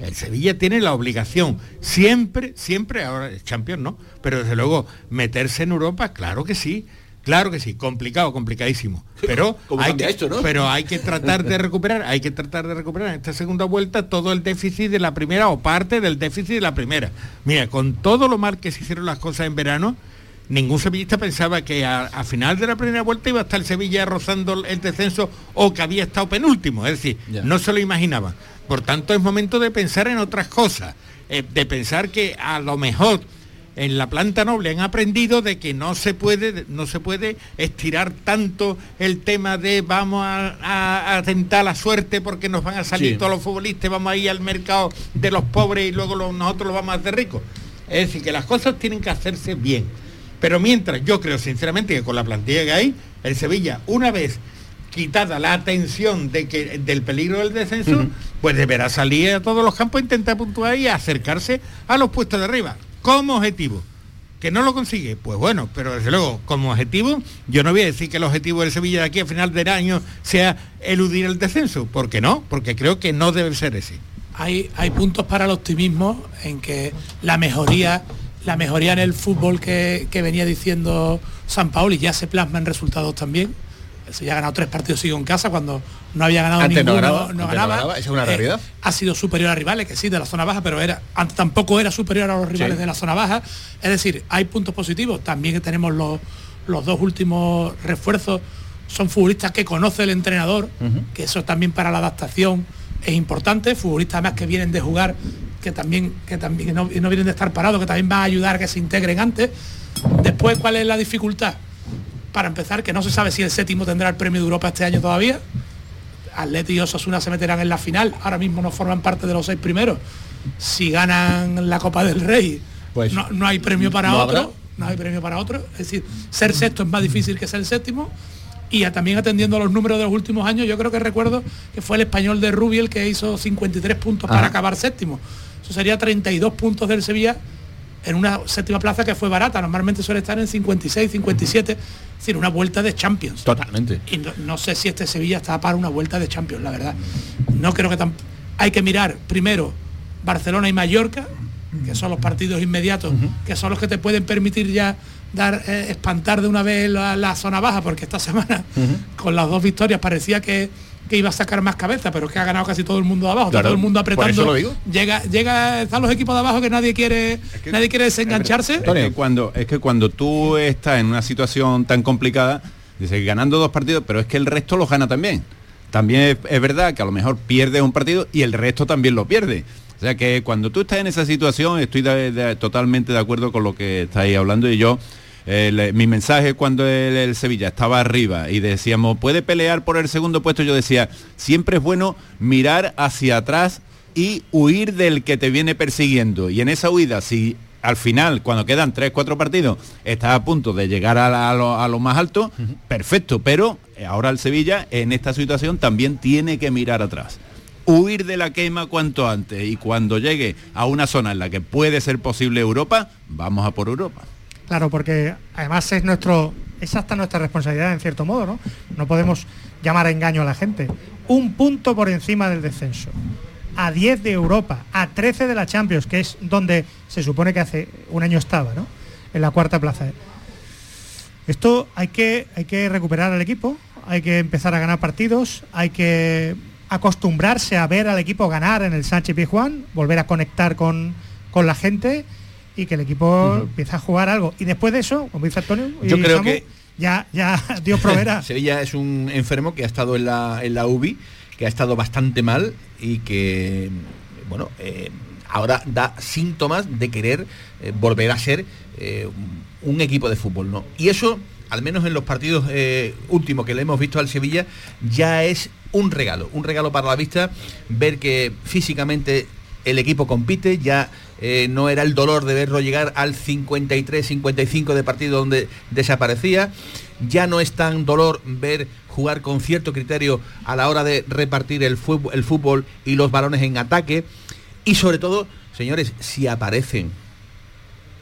el Sevilla tiene la obligación, siempre, siempre, ahora es campeón, ¿no? Pero desde luego, meterse en Europa, claro que sí. Claro que sí, complicado, complicadísimo. Pero ¿Cómo hay, que, esto, no? pero hay que tratar de recuperar, hay que tratar de recuperar en esta segunda vuelta todo el déficit de la primera o parte del déficit de la primera. Mira, con todo lo mal que se hicieron las cosas en verano, ningún sevillista pensaba que a, a final de la primera vuelta iba a estar el Sevilla rozando el descenso o que había estado penúltimo. Es decir, no se lo imaginaba. Por tanto, es momento de pensar en otras cosas, eh, de pensar que a lo mejor en la planta noble han aprendido de que no se puede, no se puede estirar tanto el tema de vamos a, a- a tentar la suerte porque nos van a salir Sí. todos los futbolistas, vamos a ir al mercado de los pobres y luego lo- nosotros lo vamos a hacer ricos. Es decir, que las cosas tienen que hacerse bien. Pero mientras, yo creo sinceramente que con la plantilla que hay, el Sevilla, una vez quitada la atención de que, del peligro del descenso, pues deberá salir a todos los campos, intentar puntuar y acercarse a los puestos de arriba, como objetivo. ¿Que no lo consigue? Pues bueno, pero desde luego, como objetivo, yo no voy a decir que el objetivo del Sevilla de aquí a final del año sea eludir el descenso, ¿por qué no? Porque creo que no debe ser ese. Hay, hay puntos para el optimismo en que la mejoría, la mejoría en el fútbol que, que venía diciendo San Paoli ya se plasma en resultados también. Se ya ha ganado tres partidos sigo en casa cuando no había ganado Antes no ninguno, ganaba, no ganaba, esa es una Eh, realidad. ha sido superior a rivales, que sí, de la zona baja, pero era antes tampoco era superior a los rivales Sí. de la zona baja. Es decir, hay puntos positivos. También que tenemos los, los dos últimos refuerzos. Son futbolistas que conoce el entrenador, que eso también para la adaptación es importante. Futbolistas además que vienen de jugar, que también, que también no, no vienen de estar parados, que también va a ayudar a que se integren antes. Después, ¿cuál es la dificultad? Para empezar, que no se sabe si el séptimo tendrá el premio de Europa este año todavía. Atleti y Osasuna se meterán en la final. Ahora mismo no forman parte de los seis primeros. Si ganan la Copa del Rey, Pues no, no hay premio para no otro. habrá. No hay premio para otro. Es decir, ser sexto es más difícil que ser séptimo. Y a- también atendiendo a los números de los últimos años, yo creo que recuerdo que fue el español de Rubiel que hizo 53 puntos para acabar séptimo. Eso sería 32 puntos del Sevilla en una séptima plaza que fue barata. Normalmente suele estar en 56, 57. Es decir, una vuelta de Champions. Totalmente. Y no, no sé si este Sevilla está para una vuelta de Champions, la verdad. No creo que tan... Hay que mirar primero Barcelona y Mallorca, que son los partidos inmediatos, que son los que te pueden permitir ya dar eh, espantar de una vez la, la zona baja, porque esta semana con las dos victorias parecía que, que iba a sacar más cabeza, pero es que ha ganado casi todo el mundo de abajo, Claro, todo el mundo por eso apretando. lo digo. Llega, llega, están los equipos de abajo que nadie quiere, nadie quiere desengancharse. Es que, cuando, es que cuando tú estás en una situación tan complicada, dices ganando dos partidos, pero es que el resto los gana también. También es, es verdad que a lo mejor pierdes un partido y el resto también lo pierde. O sea que cuando tú estás en esa situación, estoy de- de- totalmente de acuerdo con lo que estáis hablando y yo. Eh, le- mi mensaje cuando el, el Sevilla estaba arriba y decíamos puede pelear por el segundo puesto yo decía siempre es bueno mirar hacia atrás y huir del que te viene persiguiendo. Y en esa huida, si al final, cuando quedan tres, cuatro partidos, estás a punto de llegar a, la- a lo, a lo más alto, perfecto. Pero eh, ahora el Sevilla, en esta situación, también tiene que mirar atrás. Huir de la quema cuanto antes y cuando llegue a una zona en la que puede ser posible Europa, vamos a por Europa. Claro, porque además es nuestro, es hasta nuestra responsabilidad en cierto modo, ¿no? No podemos llamar a engaño a la gente. Un punto por encima del descenso. A 10 de Europa, a 13 de la Champions, que es donde se supone que hace un año estaba, ¿no? En la cuarta plaza. Esto hay que, hay que recuperar al equipo, hay que empezar a ganar partidos, hay que acostumbrarse a ver al equipo ganar en el Sánchez Pizjuán, volver a conectar con, con la gente y que el equipo empiece a jugar algo. Y después de eso, como dice Antonio, y Yo creo Samu, que- ya, ya Dios proveerá. Sevilla es un enfermo que ha estado en la, en la UBI, que ha estado bastante mal y que, bueno, eh, ahora da síntomas de querer eh, volver a ser eh, un equipo de fútbol, ¿no? Y eso, al menos en los partidos últimos que le hemos visto al Sevilla, ya es un regalo, un regalo para la vista, ver que físicamente el equipo compite, ya eh, no era el dolor de verlo llegar al 53, 55 de partido donde desaparecía, ya no es tan dolor ver jugar con cierto criterio a la hora de repartir el fútbol, y los balones en ataque, y sobre todo, señores, si aparecen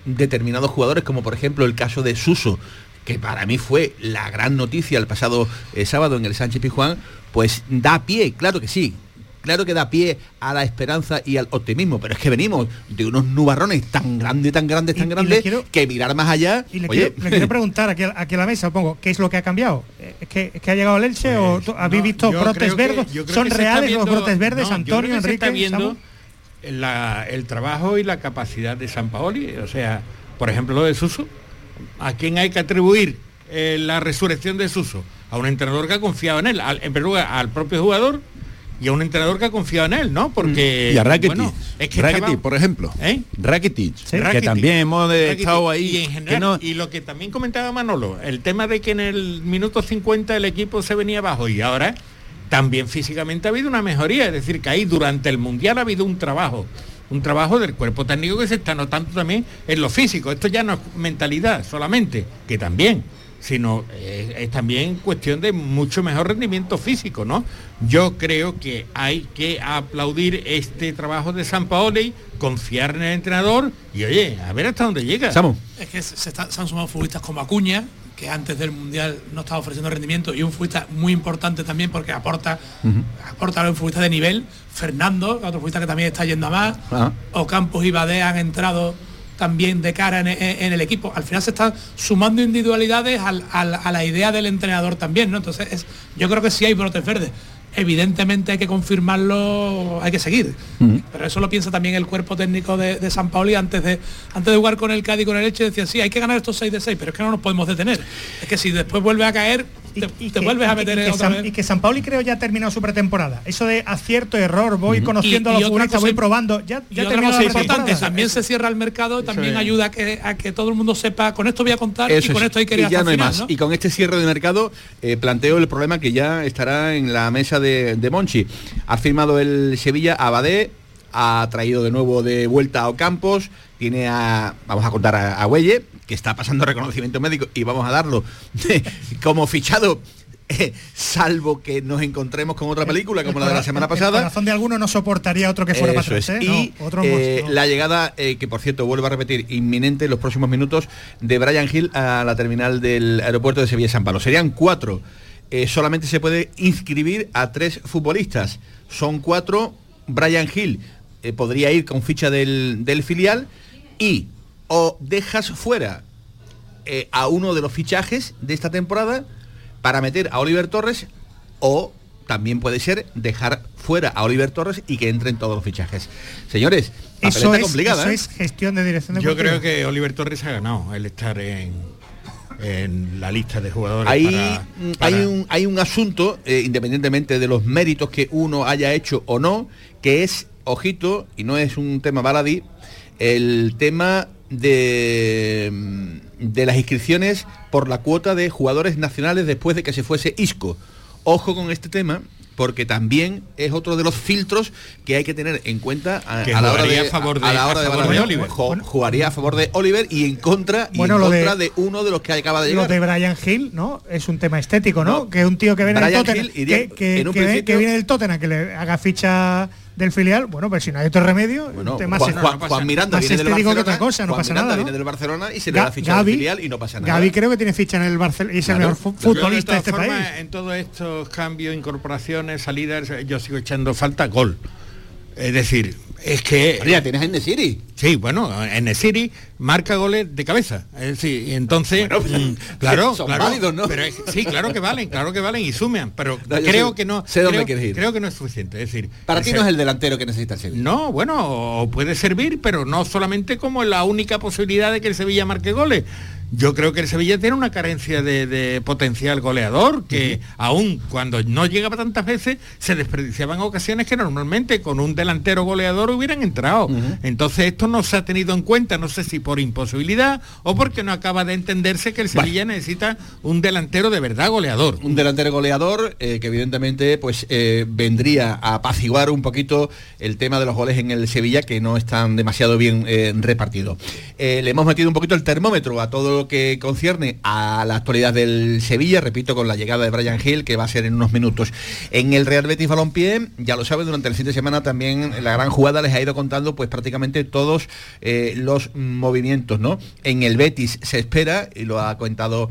determinados jugadores, como por ejemplo el caso de Suso, que para mí fue la gran noticia el pasado eh, sábado en el Sánchez Pizjuán, pues da pie, claro que sí. Claro que da pie a la esperanza y al optimismo, pero es que venimos de unos nubarrones tan grandes, tan grandes, tan y grandes, quiero- que mirar más allá. Y le, oye, quiero, le quiero preguntar aquí, a- aquí a la mesa, pongo, ¿qué es lo que ha cambiado? Eh, ¿Es que, es que ha llegado el Elche o tú- habéis No, visto brotes que- verdes? ¿Son reales los brotes verdes, no, yo Antonio, creo que se Enrique? está viendo Samu? la- el trabajo y la capacidad de San Paoli. O sea, por ejemplo, lo de Suso. ¿A quién hay que atribuir eh, la resurrección de Suso? A un entrenador que ha confiado en él. Al- en primer lugar, al propio jugador y a un entrenador que ha confiado en él, ¿no? Porque... y a Rakitic, bueno, es que Rakitic, estaba- por ejemplo. ¿Eh? Rakitic, Sí. que también hemos Rakitic. estado ahí. Y, en que general, no- y lo que también comentaba Manolo, el tema de que en el minuto 50 el equipo se venía abajo y ahora también físicamente ha habido una mejoría, es decir, que ahí durante el Mundial ha habido un trabajo, un trabajo del cuerpo técnico que se está notando también en lo físico. Esto ya no es mentalidad solamente, que también, sino eh, es también cuestión de mucho mejor rendimiento físico, ¿no? Yo creo que hay que aplaudir este trabajo de San Paoli, confiar en el entrenador y oye, a ver hasta dónde llega. Es que se, está- se han sumado futbolistas como Acuña, que antes del Mundial no estaba ofreciendo rendimiento, y un futbolista muy importante también porque aporta, aporta a un futbolista de nivel, Fernando, otro futbolista que también está yendo a más, Ah. Ocampos y Badé han entrado también de cara en, el equipo. Al final se están sumando individualidades al- al- a la idea del entrenador también, ¿no? Entonces es- yo creo que sí hay brotes verdes. Evidentemente hay que confirmarlo, hay que seguir. Pero eso lo piensa también el cuerpo técnico de, de San Paoli antes de antes de jugar con el Cádiz y con el Elche decía sí hay que ganar estos 6 de 6 pero es que no nos podemos detener es que si después vuelve a caer te, te vuelves a meter y que, otra San, vez. y que San Pauli creo ya ha terminado su pretemporada. Eso de acierto, error, voy conociendo Y- a y los futbolistas, voy probando. Ya, y ya otra cosa importante, también se cierra el mercado y también es. ayuda a que, a que todo el mundo sepa, con esto voy a contar y con es, esto hay que ir y ya hasta no el hay final, más. ¿no? Y con este cierre de mercado eh, planteo el problema que ya estará en la mesa de, de Monchi. Ha firmado el Sevilla a Badé, ha traído de nuevo de vuelta a Ocampos, tiene a, vamos a contar a, a Güelle, que está pasando reconocimiento médico y vamos a darlo como fichado. eh, salvo que nos encontremos con otra película como la de la semana El pasada. corazón de alguno no soportaría otro que fuera Eso atrás, ¿eh? Y No, otro eh, más, no. la llegada, eh, que por cierto vuelvo a repetir, inminente en los próximos minutos, de Brian Hill a la terminal del aeropuerto de Sevilla San Pablo. Serían cuatro. Eh, solamente se puede inscribir a tres futbolistas. Son cuatro. Brian Hill eh, podría ir con ficha del, del filial y o dejas fuera eh, a uno de los fichajes de esta temporada para meter a Oliver Torres o también puede ser dejar fuera a Oliver Torres y que entren todos los fichajes. Señores, Eso es, complicada. eso ¿eh? es gestión de dirección de Yo creo que Oliver Torres ha ganado el estar en, en la lista de jugadores. Para- para- hay, un, hay un asunto, eh, independientemente de los méritos que uno haya hecho o no, que es, ojito, y no es un tema baladí, el tema de, de las inscripciones por la cuota de jugadores nacionales después de que se fuese Isco. Ojo con este tema, porque también es otro de los filtros que hay que tener en cuenta a, Que a la hora jugaría de, a favor de- a la hora a de favor de valorar. Oliver. Jo- Jugaría a favor de Oliver y en contra, y Bueno, en lo de- contra de, uno de los que acaba de Lo llegar. de Brian Hill, ¿no? Es un tema estético, ¿no? que un tío que viene del Brian Tottenham, que, que- que que viene del Tottenham, que le haga ficha del filial, bueno, pero si no hay otro remedio, Bueno, un tema Juan, más- Juan- Juan Miranda más viene del que Barcelona, otra cosa, no Juan pasa Miranda nada. ¿no? viene del Barcelona y se le da ficha del filial y no pasa nada. Gavi creo que tiene ficha en el Barcelona y es el mejor futbolista de este formas, país. En todos estos cambios, incorporaciones, salidas, yo sigo echando falta gol. Es decir, es que... ya tienes en City. Sí, bueno, en City marca goles de cabeza. Es decir, y entonces, mm, claro, son claro, válidos, ¿no? Pero es- sí, claro que valen, claro que valen y suman, pero No, creo sé- que no. sé dónde creo, quieres ir. creo que no es suficiente. Es decir, Para ti no es el delantero que necesita el Sevilla. no, bueno, puede servir, pero no solamente como la única posibilidad de que el Sevilla marque goles. Yo creo que el Sevilla tiene una carencia de, de potencial goleador, que aún cuando no llegaba tantas veces, se desperdiciaban ocasiones que normalmente con un delantero goleador hubieran entrado. Entonces esto no se ha tenido en cuenta, no sé si por imposibilidad o porque no acaba de entenderse que el Sevilla necesita un delantero de verdad goleador. Un delantero goleador eh, que evidentemente pues eh, vendría a apaciguar un poquito el tema de los goles en el Sevilla que no están demasiado bien eh, repartidos. Eh, le hemos metido un poquito el termómetro a todo lo que concierne a la actualidad del Sevilla, repito, con la llegada de Brian Hill que va a ser en unos minutos. En el Real Betis Balompié, ya lo saben, durante el fin de semana también la gran jugada les ha ido contando pues prácticamente todos eh, los movimientos, ¿no? En el Betis se espera, y lo ha contado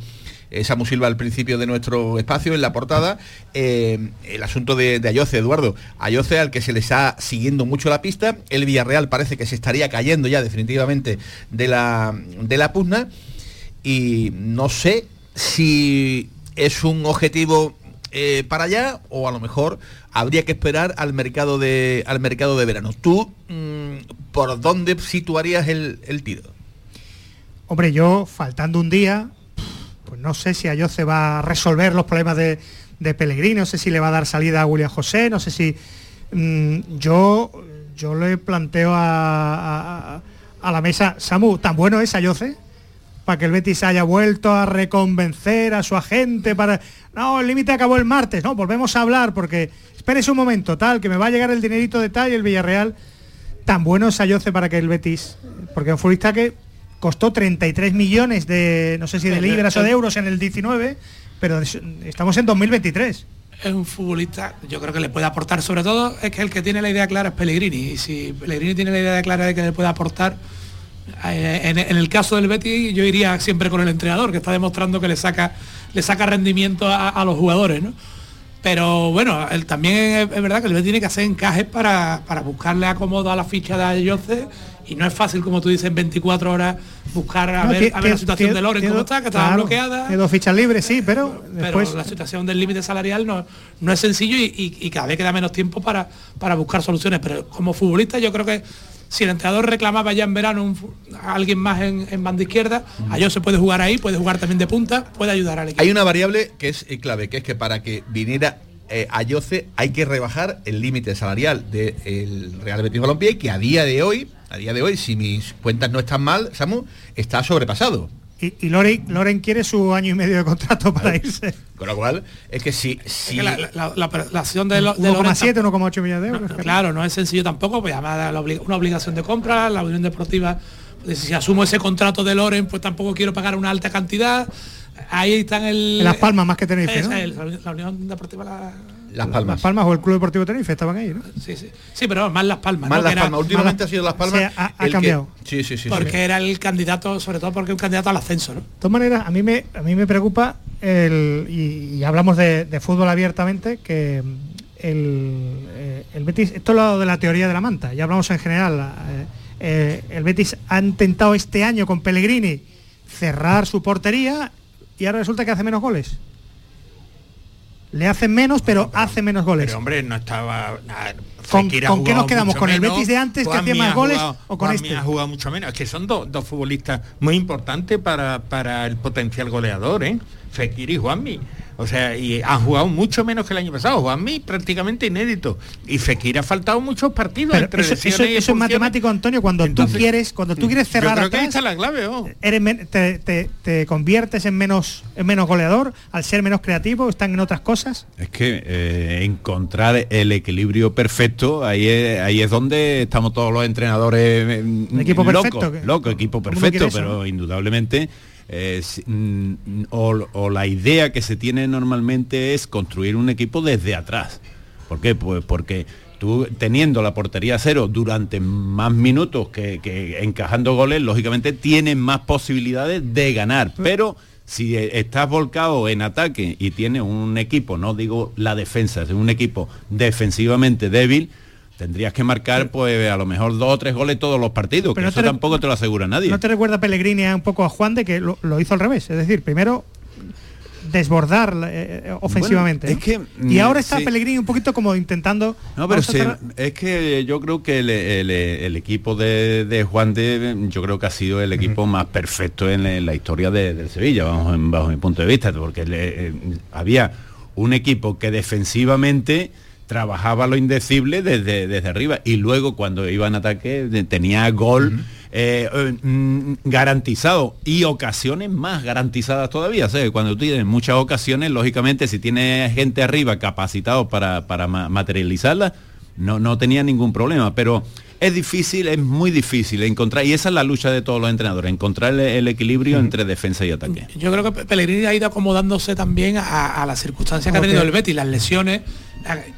Samu Silva al principio de nuestro espacio, en la portada, eh, el asunto de, de Ayoce, Eduardo. Ayoce al que se le está siguiendo mucho la pista, el Villarreal parece que se estaría cayendo ya definitivamente de la, de la pugna y no sé si es un objetivo eh, para allá o a lo mejor habría que esperar al mercado de, al mercado de verano. ¿Tú mm, por dónde situarías el, el tiro? Hombre, yo faltando un día, pues no sé si Ayoce va a resolver los problemas de, de Pellegrini, no sé si le va a dar salida a William José, no sé si mm, yo yo le planteo a, a- la mesa, Samu, tan bueno es Ayoce para que el Betis haya vuelto a reconvencer a su agente para no, el límite acabó el martes, no, volvemos a hablar porque espérese un momento, tal, que me va a llegar el dinerito de tal y el Villarreal tan bueno es Ayoce para que el Betis, porque un futbolista que costó 33 millones de, no sé si de libras o de euros en el 19, pero es- estamos en 2023. es un futbolista, yo creo que le puede aportar, sobre todo es que el que tiene la idea clara es Pellegrini, y si Pellegrini tiene la idea clara de que le puede aportar, eh, en, el caso del Betis yo iría siempre con el entrenador, que está demostrando que le saca, le saca rendimiento a, a los jugadores, ¿no? Pero bueno, él también es, es verdad que el Betis tiene que hacer encajes para, para buscarle acomodo a la ficha de Jose y no es fácil, como tú dices, en 24 horas buscar a, No, ver, a ver la situación de Loren cómo está, que estaba claro, bloqueada. tiene dos fichas libres, sí, pero Pero después la situación del límite salarial no, no es sencillo y, y- y cada vez queda menos tiempo para, para buscar soluciones. Pero como futbolista yo creo que si el entrenador reclamaba ya en verano un a alguien más en, en banda izquierda, a ellos se puede jugar ahí, puede jugar también de punta, puede ayudar al equipo. Hay una variable que es eh, clave, que es que para que viniera eh, Ayoce hay que rebajar el límite salarial del Real Betis Balompié, que a día de hoy, a día de hoy, si mis cuentas no están mal, Samu, está sobrepasado. y, y Loren, Loren quiere su año y medio de contrato para irse. Con lo cual, es que si... si que la, la- la- la acción de, lo- de Loren 1,7, 1,8 millones de euros. Claro, no es sencillo tampoco, pues además una obligación de compra, la Unión Deportiva, pues, si asumo ese contrato de Loren, pues tampoco quiero pagar una alta cantidad. Ahí están el. En Las Palmas más que Esa ¿no? la, la Unión Deportiva la- Las Palmas. Las Palmas o el Club Deportivo Tenerife estaban ahí, ¿no? Sí, sí. Sí, pero más Las Palmas. Más ¿no? Las Palmas. Últimamente Más ha sido Las Palmas. Ha- ha el que- cambiado. Sí, sí, sí. sí. porque era el candidato, sobre todo porque es un candidato al ascenso, ¿no? De todas maneras, a mí me, a mí me preocupa, el, y, y hablamos de, de fútbol abiertamente, que mm, el, eh, el Betis, esto es lo de la teoría de la manta, ya hablamos en general, eh, eh, el Betis ha intentado este año con Pellegrini cerrar su portería y ahora resulta que hace menos goles. Le hacen menos, pero hace menos goles. Pero hombre, no estaba. nada, ¿Con- con qué nos quedamos? ¿Con el menos, Betis de antes que hacía más goles jugado- o con este? ha jugado mucho menos. Es que son dos, dos futbolistas muy importantes para, para el potencial goleador, ¿eh? Fekir y Juanmi. O sea, y han jugado mucho menos que el año pasado. Juanmi prácticamente inédito. Y Fekir ha faltado muchos partidos Pero entre eso, eso- lesiones y eso es matemático, Antonio, cuando Entonces, tú quieres, cuando tú quieres Yo cerrar creo que ahí atrás, está la clave, oh. eres te, te- te conviertes en menos en menos goleador al ser menos creativo están en otras cosas Es que eh, encontrar el equilibrio perfecto, ahí es, ahí es donde estamos todos los entrenadores mm, equipo locos, perfecto, loco, equipo perfecto, pero indudablemente eh, mm, o, la idea que se tiene normalmente es construir un equipo desde atrás. ¿Por qué? Pues porque tú teniendo la portería cero durante más minutos que, que encajando goles, lógicamente tienes más posibilidades de ganar. Pero si eh, estás volcado en ataque y tienes un equipo, no digo la defensa, es un equipo defensivamente débil, tendrías que marcar pues a lo mejor dos o tres goles todos los partidos, Pero que no eso te tampoco te lo asegura nadie. no te recuerda Pellegrini un poco a Juan de que lo, lo hizo al revés es decir primero desbordar eh, eh, ofensivamente Bueno, es ¿no? que, y mm, ahora está sí. Pellegrini un poquito como intentando No, pero cerrar- es que yo creo que el, el- el equipo de, de Juan de, yo creo que ha sido el equipo más perfecto en, la- en la historia de- del Sevilla, en- bajo mi punto de vista, porque le- eh, había un equipo que defensivamente trabajaba lo indecible desde, desde arriba y luego cuando iba en ataque tenía gol eh, eh, mm, garantizado y ocasiones más garantizadas todavía. O sea, cuando tú tienes muchas ocasiones, lógicamente si tienes gente arriba capacitado para, para ma- materializarlas, no, no tenía ningún problema. Pero es difícil, es muy difícil encontrar, y esa es la lucha de todos los entrenadores, encontrar el, el equilibrio entre defensa y ataque. Yo creo que Pe- Pellegrini ha ido acomodándose también a, a las circunstancias que ha tenido el Betis, las lesiones.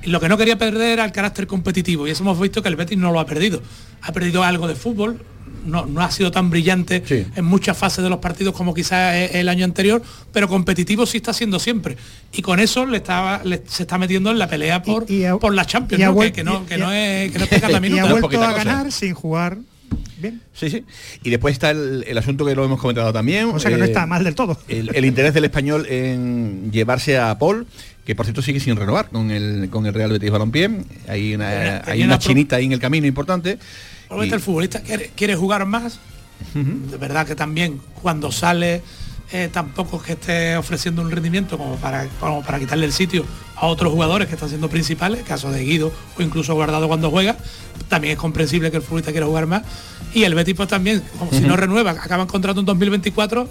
Lo que no quería perder era el carácter competitivo y eso hemos visto que el Betis no lo ha perdido. Ha perdido algo de fútbol, no, no ha sido tan brillante en muchas fases de los partidos como quizás e- el año anterior, pero competitivo sí está siendo siempre. Y con eso le estaba, le- se está metiendo en la pelea por, por la Champions, ¿no? que, no, que y- no es que no es y ha vuelto a cosa. ganar sin jugar bien Sí, sí. Y después está el, el asunto que lo hemos comentado también. o sea que no eh, está mal del todo el, el interés del español en llevarse a Paul, que por cierto sigue sin renovar con el, con el Real Betis Balompié. Hay una, Tenía- hay una chinita ahí en el camino importante. Y- el futbolista quiere, quiere jugar más. De verdad que también cuando sale eh, tampoco es que esté ofreciendo un rendimiento como para, como para quitarle el sitio a otros jugadores que están siendo principales, caso de Guido o incluso Guardado cuando juega. También es comprensible que el futbolista quiera jugar más. Y el Betis pues también, como si no renueva, acaban contrato en 2024,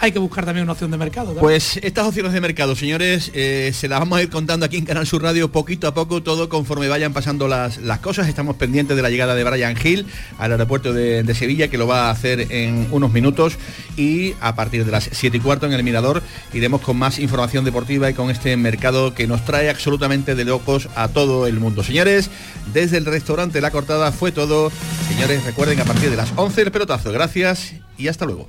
hay que buscar también una opción de mercado. Pues estas opciones de mercado, señores, eh, se las vamos a ir contando aquí en Canal Sur Radio poquito a poco, todo conforme vayan pasando las, las cosas. Estamos pendientes de la llegada de Brian Hill al aeropuerto de, de Sevilla, que lo va a hacer en unos minutos. Y a partir de las 7 y cuarto en el Mirador iremos con más información deportiva y con este mercado que nos trae absolutamente de locos a todo el mundo. Señores, desde el restaurante La Cortada fue todo. Señores, recuerden a partir de las 11 el pelotazo. Gracias y hasta luego.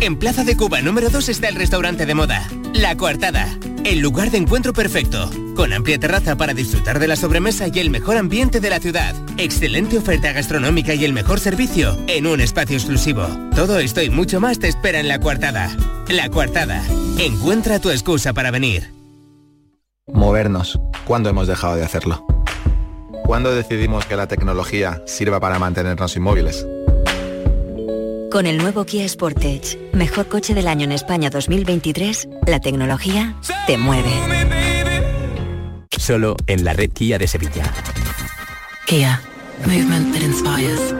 En Plaza de Cuba número 2 está el restaurante de moda, La Coartada, el lugar de encuentro perfecto, con amplia terraza para disfrutar de la sobremesa y el mejor ambiente de la ciudad, excelente oferta gastronómica y el mejor servicio en un espacio exclusivo. Todo esto y mucho más te espera en La Coartada. La Coartada, encuentra tu excusa para venir. Movernos. ¿Cuándo hemos dejado de hacerlo? ¿Cuándo decidimos que la tecnología sirva para mantenernos inmóviles? Con el nuevo Kia Sportage, mejor coche del año en España 2023, la tecnología te mueve. Solo en la red Kia de Sevilla. Kia. Movement that inspires.